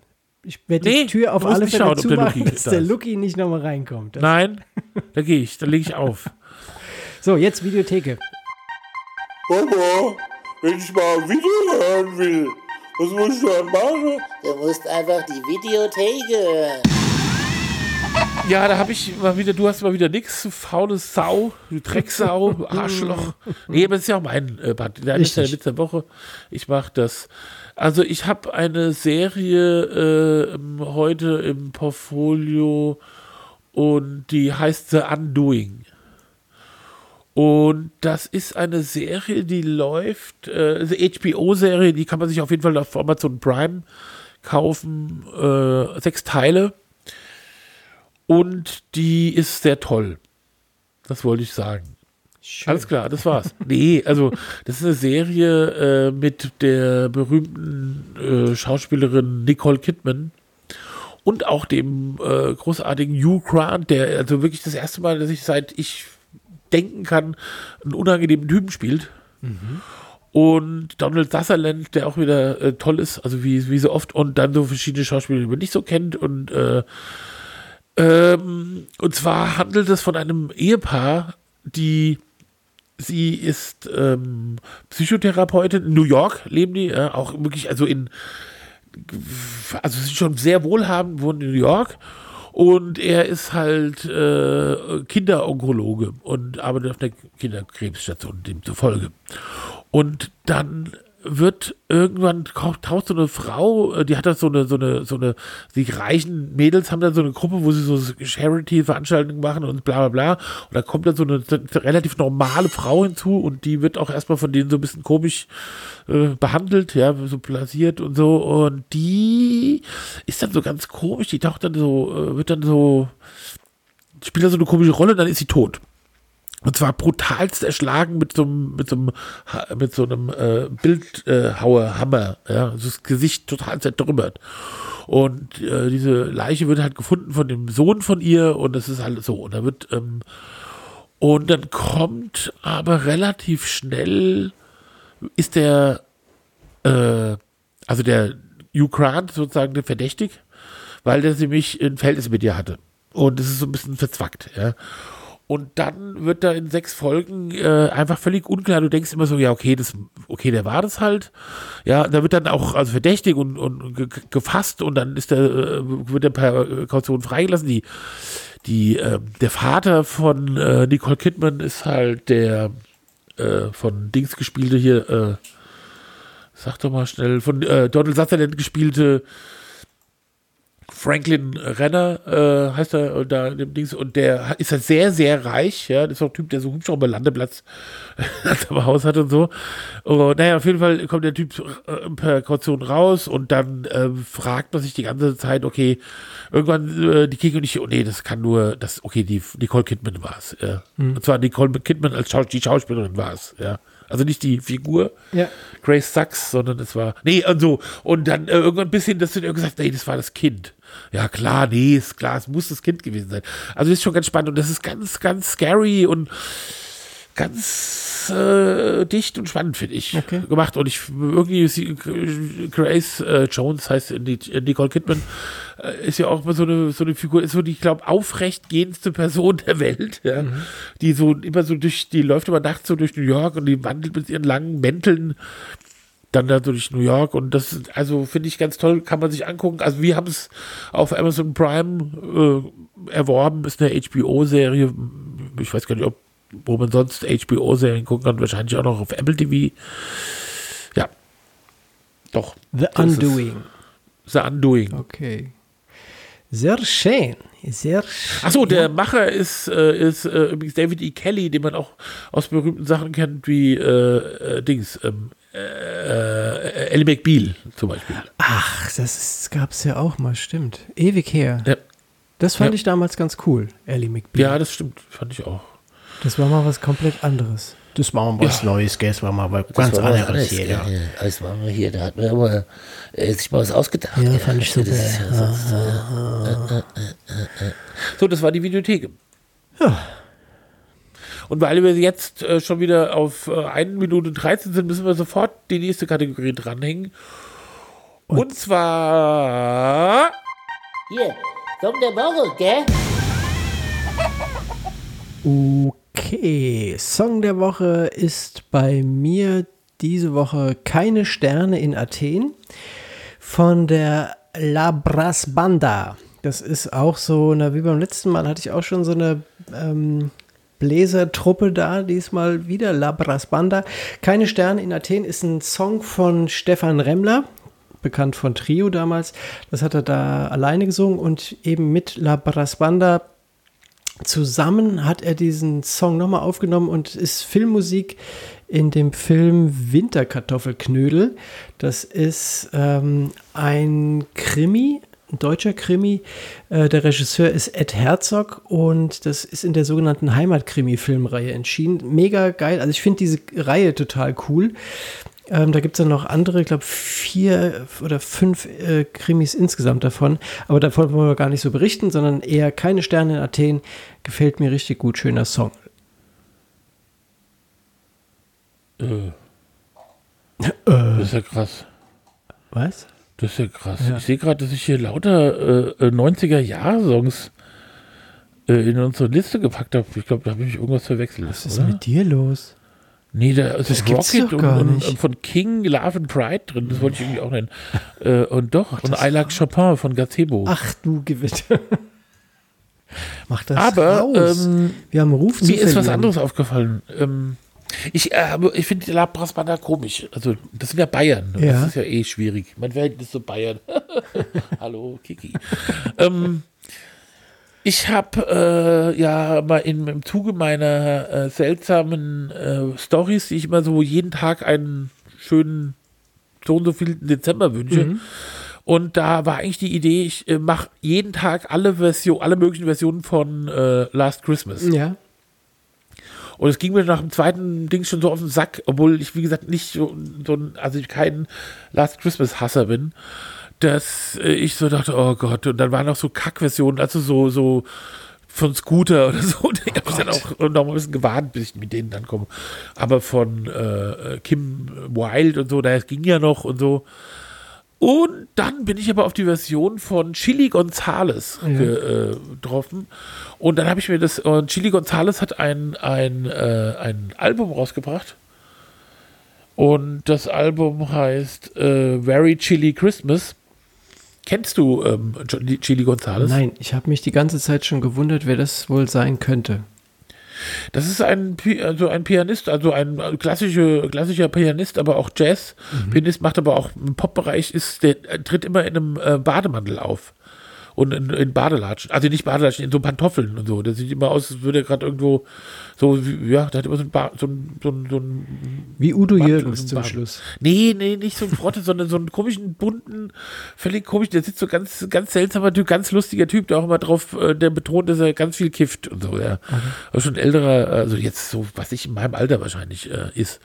ich werde Nee, die Tür auf alle Fälle schauen, der zumachen, Lucky dass da der ist. Lucky nicht nochmal reinkommt. Das, Nein, da gehe ich, da lege ich auf. so, jetzt Videotheke. Papa, wenn ich mal ein Video hören will, was muss ich dann machen? Du musst einfach die Videotheke hören. Ja, da habe ich mal wieder, du hast mal wieder nix, du faule Sau, du Drecksau, du Arschloch. Nee, aber das ist ja auch mein äh, Part. Der ist ja Richtig. Witz der Woche. Ich mache das. Also ich habe eine Serie äh, heute im Portfolio und die heißt The Undoing. Und das ist eine Serie, die läuft, äh, also HBO-Serie, die kann man sich auf jeden Fall auf Amazon Prime kaufen. Äh, sechs Teile. Und die ist sehr toll. Das wollte ich sagen. Alles klar, das war's. nee, also das ist eine Serie äh, mit der berühmten äh, Schauspielerin Nicole Kidman und auch dem äh, großartigen Hugh Grant, der also wirklich das erste Mal, dass ich seit ich denken kann, einen unangenehmen Typen spielt. Und Donald Sutherland, der auch wieder äh, toll ist, also wie, wie so oft, und dann so verschiedene Schauspieler, die man nicht so kennt. Und, äh, ähm, und zwar handelt es von einem Ehepaar, die sie ist ähm, Psychotherapeutin in New York, leben die, ja, auch wirklich, also in, also sie sind schon sehr wohlhabend, wohnen in New York. Und er ist halt äh, Kinderonkologe und arbeitet auf der Kinderkrebsstation demzufolge. Und dann wird irgendwann taucht so eine Frau, äh, die hat da so eine, so eine, so eine, die reichen Mädels haben da so eine Gruppe, wo sie so Charity-Veranstaltungen machen und bla bla bla. Und da kommt dann so eine, relativ normale Frau hinzu und die wird auch erstmal von denen so ein bisschen komisch äh, behandelt, ja, so blasiert und so. Und die ist dann so ganz komisch, die taucht dann so, äh, wird dann so, spielt da so eine komische Rolle und dann ist sie tot. Und zwar brutalst erschlagen mit so einem, mit so einem, mit so einem äh, Bildhauerhammer, ja, also das Gesicht total zertrümmert. Und äh, diese Leiche wird halt gefunden von dem Sohn von ihr und das ist halt so. Und da wird, ähm, und dann kommt aber relativ schnell, ist der, äh, also der Hugh Grant sozusagen der verdächtig, weil der nämlich ein Verhältnis mit ihr hatte. Und das ist so ein bisschen verzwackt, ja. Und dann wird da in sechs Folgen äh, einfach völlig unklar. Du denkst immer so, ja, okay, das, okay, der war das halt. Ja, da wird dann auch also verdächtig und, und ge- gefasst und dann ist der, äh, wird er per Kaution freigelassen. Die, die, äh, der Vater von äh, Nicole Kidman ist halt der äh, von Dings gespielte hier, äh, sag doch mal schnell, von äh, Donald Sutherland gespielte Franklin Renner äh, heißt er und da in dem Dings und der ist halt sehr sehr reich, ja, das ist auch ein Typ, der so Hubschrauber Landeplatz am Haus hat und so. Und naja, auf jeden Fall kommt der Typ äh, per Kaution raus und dann äh, fragt man sich die ganze Zeit, okay, irgendwann äh, die Kiki und ich, oh nee, das kann nur, das, okay, die Nicole Kidman war es, ja. Und zwar Nicole Kidman als Schaus die Schauspielerin war es, ja. Also nicht die Figur, Ja. Grace Sachs, sondern es war, nee, und so. Und dann äh, irgendwann ein bisschen, dass du dir gesagt hast, nee, das war das Kind. Ja, klar, nee, ist klar, es muss das Kind gewesen sein. Also das ist schon ganz spannend und das ist ganz, ganz scary und ganz äh, dicht und spannend, finde ich, Okay. gemacht. Und ich irgendwie, sie, Grace äh, Jones heißt Nicole Kidman, äh, ist ja auch mal so eine, so eine Figur, ist so die, ich glaube, aufrecht gehendste Person der Welt, ja. Die so immer so durch, die läuft immer nachts so durch New York und die wandelt mit ihren langen Mänteln dann da durch New York und das also finde ich ganz toll, kann man sich angucken. Also wir haben es auf Amazon Prime äh, erworben, ist eine HBO-Serie. Ich weiß gar nicht, ob wo man sonst HBO-Serien gucken kann, wahrscheinlich auch noch auf Apple TV. Ja. Doch. The. Undoing. The Undoing. Okay. Sehr schön. Sehr schön. Achso, der Macher ist, äh, ist äh, übrigens David E. Kelly, den man auch aus berühmten Sachen kennt, wie äh, äh, Dings, ähm, äh, Ellie McBeal zum Beispiel. Ach, das gab es ja auch mal, stimmt. Ewig her. Ja. Das fand Ja. ich damals ganz cool, Ellie McBeal. Ja, das stimmt, fand ich auch. Das war mal was komplett anderes. Das war mal was Neues, gell? Das war mal was ganz Das anderes anderes, hier. Ja. Ja, Alles war mal hier, da hat man aber äh, sich mal was ausgedacht. Ja, gell? fand ich Das super. ist ja sonst, äh, So, das war die Videothek. Ja. Und weil wir jetzt äh, schon wieder auf äh, 1 Minute 13 sind, müssen wir sofort die nächste Kategorie dranhängen. Und, zwar. Hier, Song der Woche, gell? Okay, Song der Woche ist bei mir diese Woche Keine Sterne in Athen von der La Brass Banda. Das ist auch so, na, wie beim letzten Mal hatte ich auch schon so eine ähm, Bläsertruppe da, diesmal wieder La Brass Banda. Keine Sterne in Athen ist ein Song von Stefan Remmler, bekannt von Trio damals. Das hat er da alleine gesungen und eben mit La Brass Banda zusammen hat er diesen Song nochmal aufgenommen und ist Filmmusik in dem Film Winterkartoffelknödel. Das ist ähm, ein Krimi, ein deutscher Krimi. Äh, der Regisseur ist Ed Herzog und das ist in der sogenannten Heimatkrimi-Filmreihe entschieden. Mega geil. Also ich finde diese Reihe total cool. Ähm, da gibt es dann noch andere, ich glaube vier oder fünf äh, Krimis insgesamt davon. Aber davon wollen wir gar nicht so berichten, sondern eher keine Sterne in Athen. Gefällt mir richtig gut, schöner Song. Äh. Das ist ja krass. Was? Das ist ja krass. Ja. Ich sehe gerade, dass ich hier lauter äh, 90er-Jahre-Songs äh, in unsere Liste gepackt habe. Ich glaube, da habe ich irgendwas verwechselt. Was ist oder? mit dir los? Nee, da ist Das gibt's Rocket und, und, und von King Love and Pride drin. Das wollte ich irgendwie auch nennen. äh, und doch, und I Like Chopin von Gazebo. Ach du Gewitter. Mach das Aber raus. ähm, Wir haben Ruf zu mir ist was anderes aufgefallen. Ähm, ich äh, ich finde die La Brasbanda komisch. Also, das sind ja Bayern. Ja. Das ist ja eh schwierig. Mein Verhältnis zu Bayern. Hallo, Kiki. ähm, ich habe äh, ja mal in, im Zuge meiner äh, seltsamen äh, Stories, die ich immer so jeden Tag einen schönen so und so viel Dezember wünsche. Und da war eigentlich die Idee, ich äh, mache jeden Tag alle Version, alle möglichen Versionen von äh, Last Christmas. Ja. Und es ging mir nach dem zweiten Ding schon so auf den Sack, obwohl ich, wie gesagt, nicht so, so ein, also ich kein Last Christmas-Hasser bin, dass äh, ich so dachte, oh Gott, und dann waren noch so Kackversionen, also so, so von Scooter oder so. Und ich habe dann auch noch mal ein bisschen gewarnt, bis ich mit denen dann komme. Aber von äh, Kim Wilde und so, das ging ja noch und so. Und dann bin ich aber auf die Version von Chili Gonzales ge- äh, getroffen. Und dann habe ich mir das, und Chili Gonzales hat ein, ein, äh, ein Album rausgebracht. Und das Album heißt äh, Very Chili Christmas. Kennst du ähm, Chili- Gonzales? Nein, ich habe mich die ganze Zeit schon gewundert, wer das wohl sein könnte. Das ist ein, also ein Pianist, also ein klassische, klassischer Pianist, aber auch Jazz-Pianist, macht aber auch im Pop-Bereich, ist, der äh, tritt immer in einem äh, Bademantel auf. Und in, in Badelatschen. Also nicht Badelatschen, in so Pantoffeln und so. Der sieht immer aus, als würde er gerade irgendwo so, wie, ja, der hat immer so ein, ba so ein, so ein, so ein Wie Udo Jürgens zum. Schluss. Nee, nee, nicht so ein Frotte, sondern so einen komischen, bunten, völlig komisch, der sitzt so ganz, ganz seltsamer Typ, ganz lustiger Typ, der auch immer drauf, äh, der betont, dass er ganz viel kifft und so, ja. Aber schon ein älterer, also jetzt so, was ich in meinem Alter wahrscheinlich äh, ist.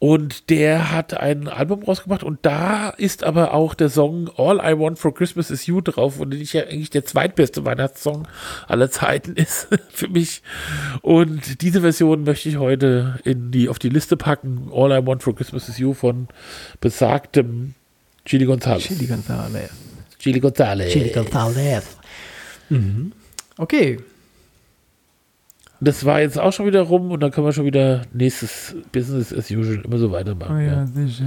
Und der hat ein Album rausgebracht und da ist aber auch der Song All I Want for Christmas is You drauf und den ich ja eigentlich der zweitbeste Weihnachtssong aller Zeiten ist für mich. Und diese Version möchte ich heute in die, auf die Liste packen. All I Want for Christmas is You von besagtem Chili Gonzalez. Chili Gonzales. Chili Gonzalez. Chili Gonzales. Mhm. Okay. Das war jetzt auch schon wieder rum und dann können wir schon wieder nächstes Business as usual immer so weitermachen. ja. sicher.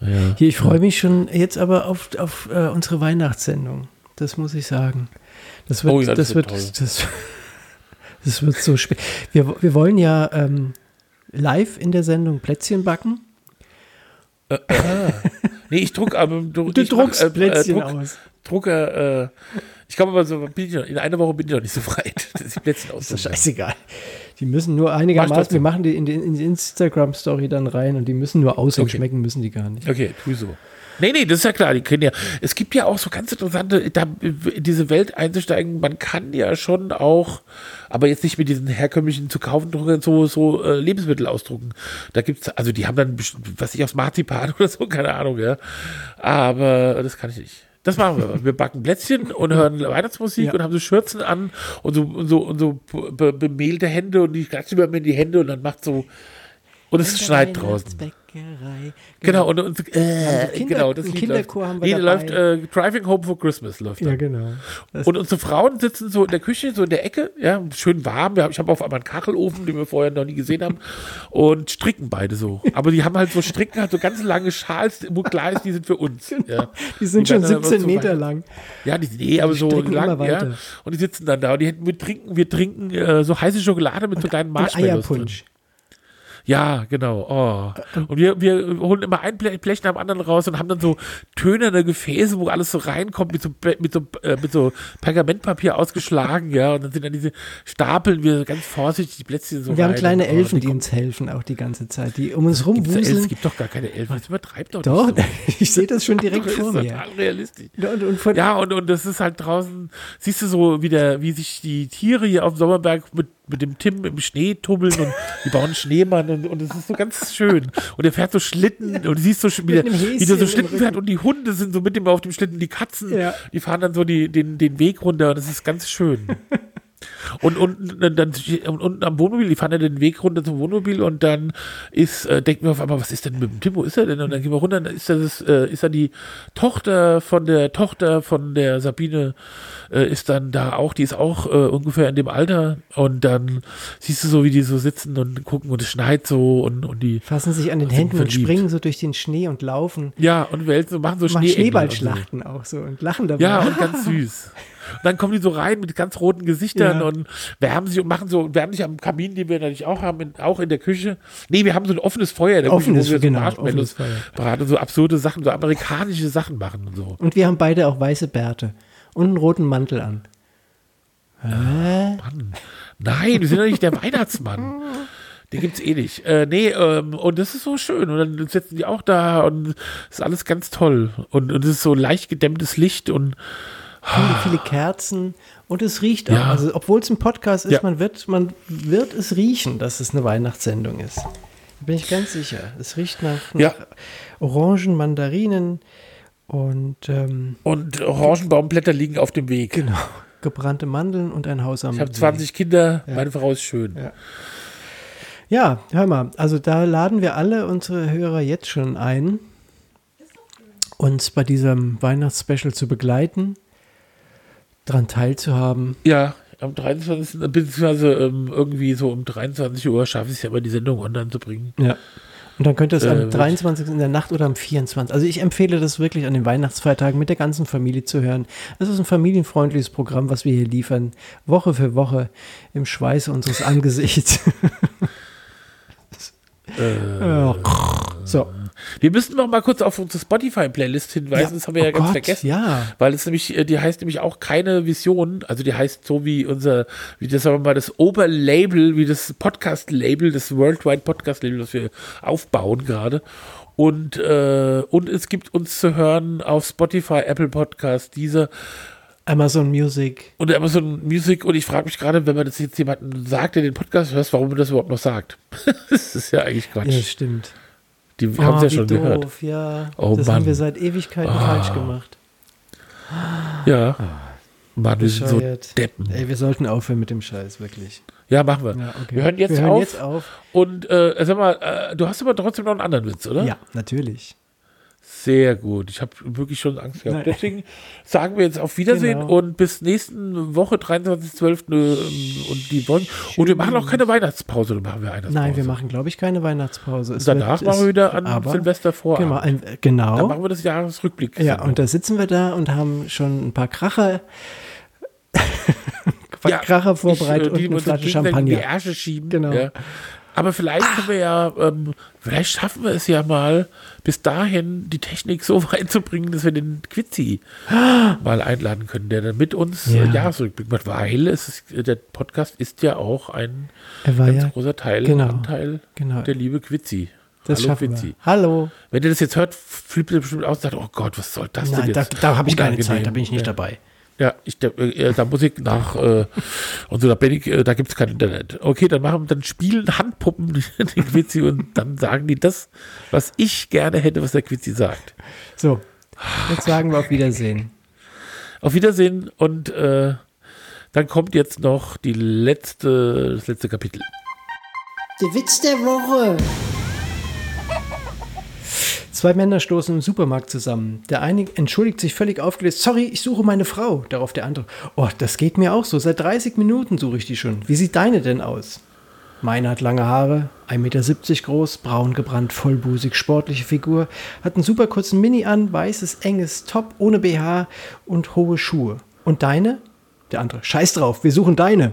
Ja. Hier, ich freue mich schon jetzt aber auf, auf äh, unsere Weihnachtssendung. Das muss ich sagen. Das wird, Oh ja, das das, wird wird, das, das wird so spät. Wir, wir wollen ja ähm, live in der Sendung Plätzchen backen. Nee, ich druck aber du, Du ich mach, druckst äh, äh, Plätzchen druck, aus. Drucker, äh, ich glaube aber so, bin ich noch, in einer Woche bin ich noch nicht so breit, dass ich Plätzchen Ist doch scheißegal. Die müssen nur einigermaßen, wir machen die in die, in die Instagram-Story dann rein und die müssen nur aussehen, Okay. schmecken müssen die gar nicht. Okay, tu so. Nee, nee, das ist ja klar, die können ja. Es gibt ja auch so ganz interessante, da, in diese Welt einzusteigen, man kann ja schon auch, aber jetzt nicht mit diesen herkömmlichen zu kaufen Druckern so, so äh, Lebensmittel ausdrucken. Da gibt's, also die haben dann, was ich aus Marzipan oder so, keine Ahnung, ja. Aber das kann ich nicht. Das machen wir. Wir backen Plätzchen und hören Weihnachtsmusik Ja. und haben so Schürzen an und so, und so, und so be bemehlte Hände und die klatschen über mir in die Hände und dann macht so, und es schneit draußen. Genau, und, und äh, Kinder- genau, das Lied Kinderchor läuft. haben wir Nee, läuft äh, Driving Home for Christmas läuft Ja, dann. genau. Das, Und unsere Frauen sitzen so in der Küche, so in der Ecke, ja, schön warm. Ich habe auf einmal einen Kachelofen, den wir vorher noch nie gesehen haben, und stricken beide so. Aber die haben halt so stricken halt so ganz lange Schals, wo klar ist, die sind für uns. Ja. die sind Die schon werden dann 17 so Meter weit- lang. Ja, die sind eh aber so lang, ja. Und die sitzen dann da und die hätten, wir trinken, wir trinken äh, so heiße Schokolade mit so kleinen Und Marshmallows drin. Ja, genau. Oh. Und wir, wir holen immer ein Blech, nach dem anderen raus und haben dann so tönerne Gefäße, wo alles so reinkommt, mit so, mit so, äh, mit so Pergamentpapier ausgeschlagen, ja. Und dann sind dann diese Stapeln wir ganz vorsichtig die Plätzchen so Wir haben rein kleine und, oh, Elfen, die die uns helfen, auch die ganze Zeit, die um uns Elfen? Es rumwuseln. gibt doch gar keine Elfen. Das übertreibt doch, Doch, nicht so. ich sehe das schon direkt Das ist vor mir. total realistisch. Und, und Ja, und, und das ist halt draußen, siehst du so, wie, der, wie sich die Tiere hier auf dem Sommerberg mit, mit dem Tim im Schnee tubbeln und die bauen einen Schneemann und, und das ist so ganz schön. Und er fährt so Schlitten und du siehst so, wie, der, wie der so Schlitten fährt und die Hunde sind so mit ihm auf dem Schlitten, die Katzen, Ja. die fahren dann so die, den, den Weg runter und das ist ganz schön. Und unten, dann, und unten am Wohnmobil, die fahren ja den Weg runter zum Wohnmobil und dann ist, äh, denken wir auf einmal, was ist denn mit dem Tim, wo ist er denn? Und dann gehen wir runter, dann ist das, äh, ist dann die Tochter von der Tochter von der Sabine, äh, ist dann da auch, die ist auch äh, ungefähr in dem Alter und dann siehst du so, wie die so sitzen und gucken und es schneit so und, und die, fassen sich an den Händen und springen so durch den Schnee und laufen. ja, und wälzen so, machen so Schnee Schneeballschlachten auch so und lachen dabei. Ja, und ganz süß. Und dann kommen die so rein mit ganz roten Gesichtern Ja. und wärmen sich und machen so, wärmen sich am Kamin, den wir natürlich auch haben, in, auch in der Küche. Nee, wir haben so ein offenes Feuer in der Offenes, Küche, wo wir genau, so offenes Feuer. braten so absurde Sachen, so amerikanische Sachen machen und so. Und wir haben beide auch weiße Bärte und einen roten Mantel an. Mann. Nein, wir sind doch nicht der Weihnachtsmann. Den gibt's eh nicht. Äh, nee, ähm, und das ist so schön. Und dann sitzen die auch da und es ist alles ganz toll. Und, und es ist so leicht gedämmtes Licht und Viele, viele Kerzen und es riecht auch. Ja. Also, obwohl es ein Podcast ist, Ja. man, wird, man wird es riechen, dass es eine Weihnachtssendung ist. Da bin ich ganz sicher. Es riecht nach, nach Ja. Orangen, Mandarinen und ähm, Und Orangenbaumblätter liegen auf dem Weg. genau, gebrannte Mandeln und ein Haus am Ich habe See. 20 Kinder, meine Frau ist schön. Ja. Ja, hör mal, also da laden wir alle unsere Hörer jetzt schon ein, uns bei diesem Weihnachtsspecial zu begleiten, daran teilzuhaben. Ja, am 23. beziehungsweise ähm, irgendwie so um 23 Uhr schaffe ich es ja mal, die Sendung online zu bringen. Ja. Und dann könnt ihr es Äh, am wird- 23. in der Nacht oder am 24. Also ich empfehle das wirklich an den Weihnachtsfeiertagen mit der ganzen Familie zu hören. Es ist ein familienfreundliches Programm, was wir hier liefern, Woche für Woche im Schweiße unseres Angesichts. Ja. So. Wir müssten noch mal kurz auf unsere Spotify-Playlist hinweisen, das haben wir ja oh ganz Gott, vergessen. Ja. Weil es nämlich, äh, die heißt nämlich auch keine Vision, also die heißt so wie unser, wie das sagen wir mal, das Oberlabel, wie das Podcast-Label, das Worldwide Podcast-Label, das wir aufbauen gerade. Und, äh, und es gibt uns zu hören auf Spotify, Apple Podcast, diese Amazon Music. und Amazon Music. Und ich frage mich gerade, wenn man das jetzt jemandem sagt, der den Podcast hört, warum man das überhaupt noch sagt. das ist ja eigentlich Quatsch. Ja, stimmt. Die haben es Oh, ja wie schon doof, gehört. ja. Oh, das Mann. haben wir seit Ewigkeiten falsch gemacht. Ja. Mann, wir sind so. Deppen. Ey, wir sollten aufhören mit dem Scheiß, wirklich. Ja, machen wir. Ja, okay. Wir hören jetzt wir hören auf. Jetzt auf. Und äh, sag mal, äh, du hast aber trotzdem noch einen anderen Witz, oder? Ja, natürlich. Sehr gut. Ich habe wirklich schon Angst gehabt. Nein. Deswegen sagen wir jetzt auf Wiedersehen Genau. und bis nächsten Woche, 23.12. ähm, und die wollen. Und wir machen auch keine Weihnachtspause, oder machen wir Weihnachtspause? Nein, wir machen, glaube ich, keine Weihnachtspause. Es Danach wird- machen wir wieder an aber- Silvester vor. Genau, ein, Dann genau. machen wir das Jahresrückblick. Ja, und da sitzen wir da und haben schon ein paar Kracher, Ja, Kracher vorbereitet ich, äh, und eine Flasche in die Champagner. Ärsche schieben. Genau. Ja. Aber vielleicht können wir ja, ähm, vielleicht schaffen wir es ja mal, bis dahin die Technik so weit zu bringen, dass wir den Quizzi mal einladen können, der dann mit uns Ja. ja. Jahresrückblick macht, weil ist, der Podcast ist ja auch ein ganz ja, großer Teil, genau, Anteil genau. der liebe Quizzi. das Hallo schaffen Quizzi. wir. Hallo. Wenn ihr das jetzt hört, flippt ihr bestimmt aus und sagt, oh Gott, was soll das Nein, denn da, jetzt? da habe ich keine. Zeit, da bin ich nicht ja. dabei. Ja, ich, da, äh, da muss ich nach, äh, und so, da bin ich, äh, da gibt es kein Internet. Okay, dann machen, dann spielen Handpuppen den Quizzi und dann sagen die das, was ich gerne hätte, was der Quizzi sagt. So, jetzt sagen wir auf Wiedersehen. Auf Wiedersehen und äh, dann kommt jetzt noch die letzte, das letzte Kapitel. Der Witz der Woche. Zwei Männer stoßen im Supermarkt zusammen. Der eine entschuldigt sich völlig aufgelöst. Sorry, ich suche meine Frau. Darauf der andere. Oh, das geht mir auch so. Seit 30 Minuten suche ich die schon. Wie sieht deine denn aus? Meine hat lange Haare, 1,70 Meter groß, braun gebrannt, vollbusig, sportliche Figur, hat einen super kurzen Mini an, weißes, enges Top ohne BH und hohe Schuhe. Und deine? Der andere. Scheiß drauf, wir suchen deine.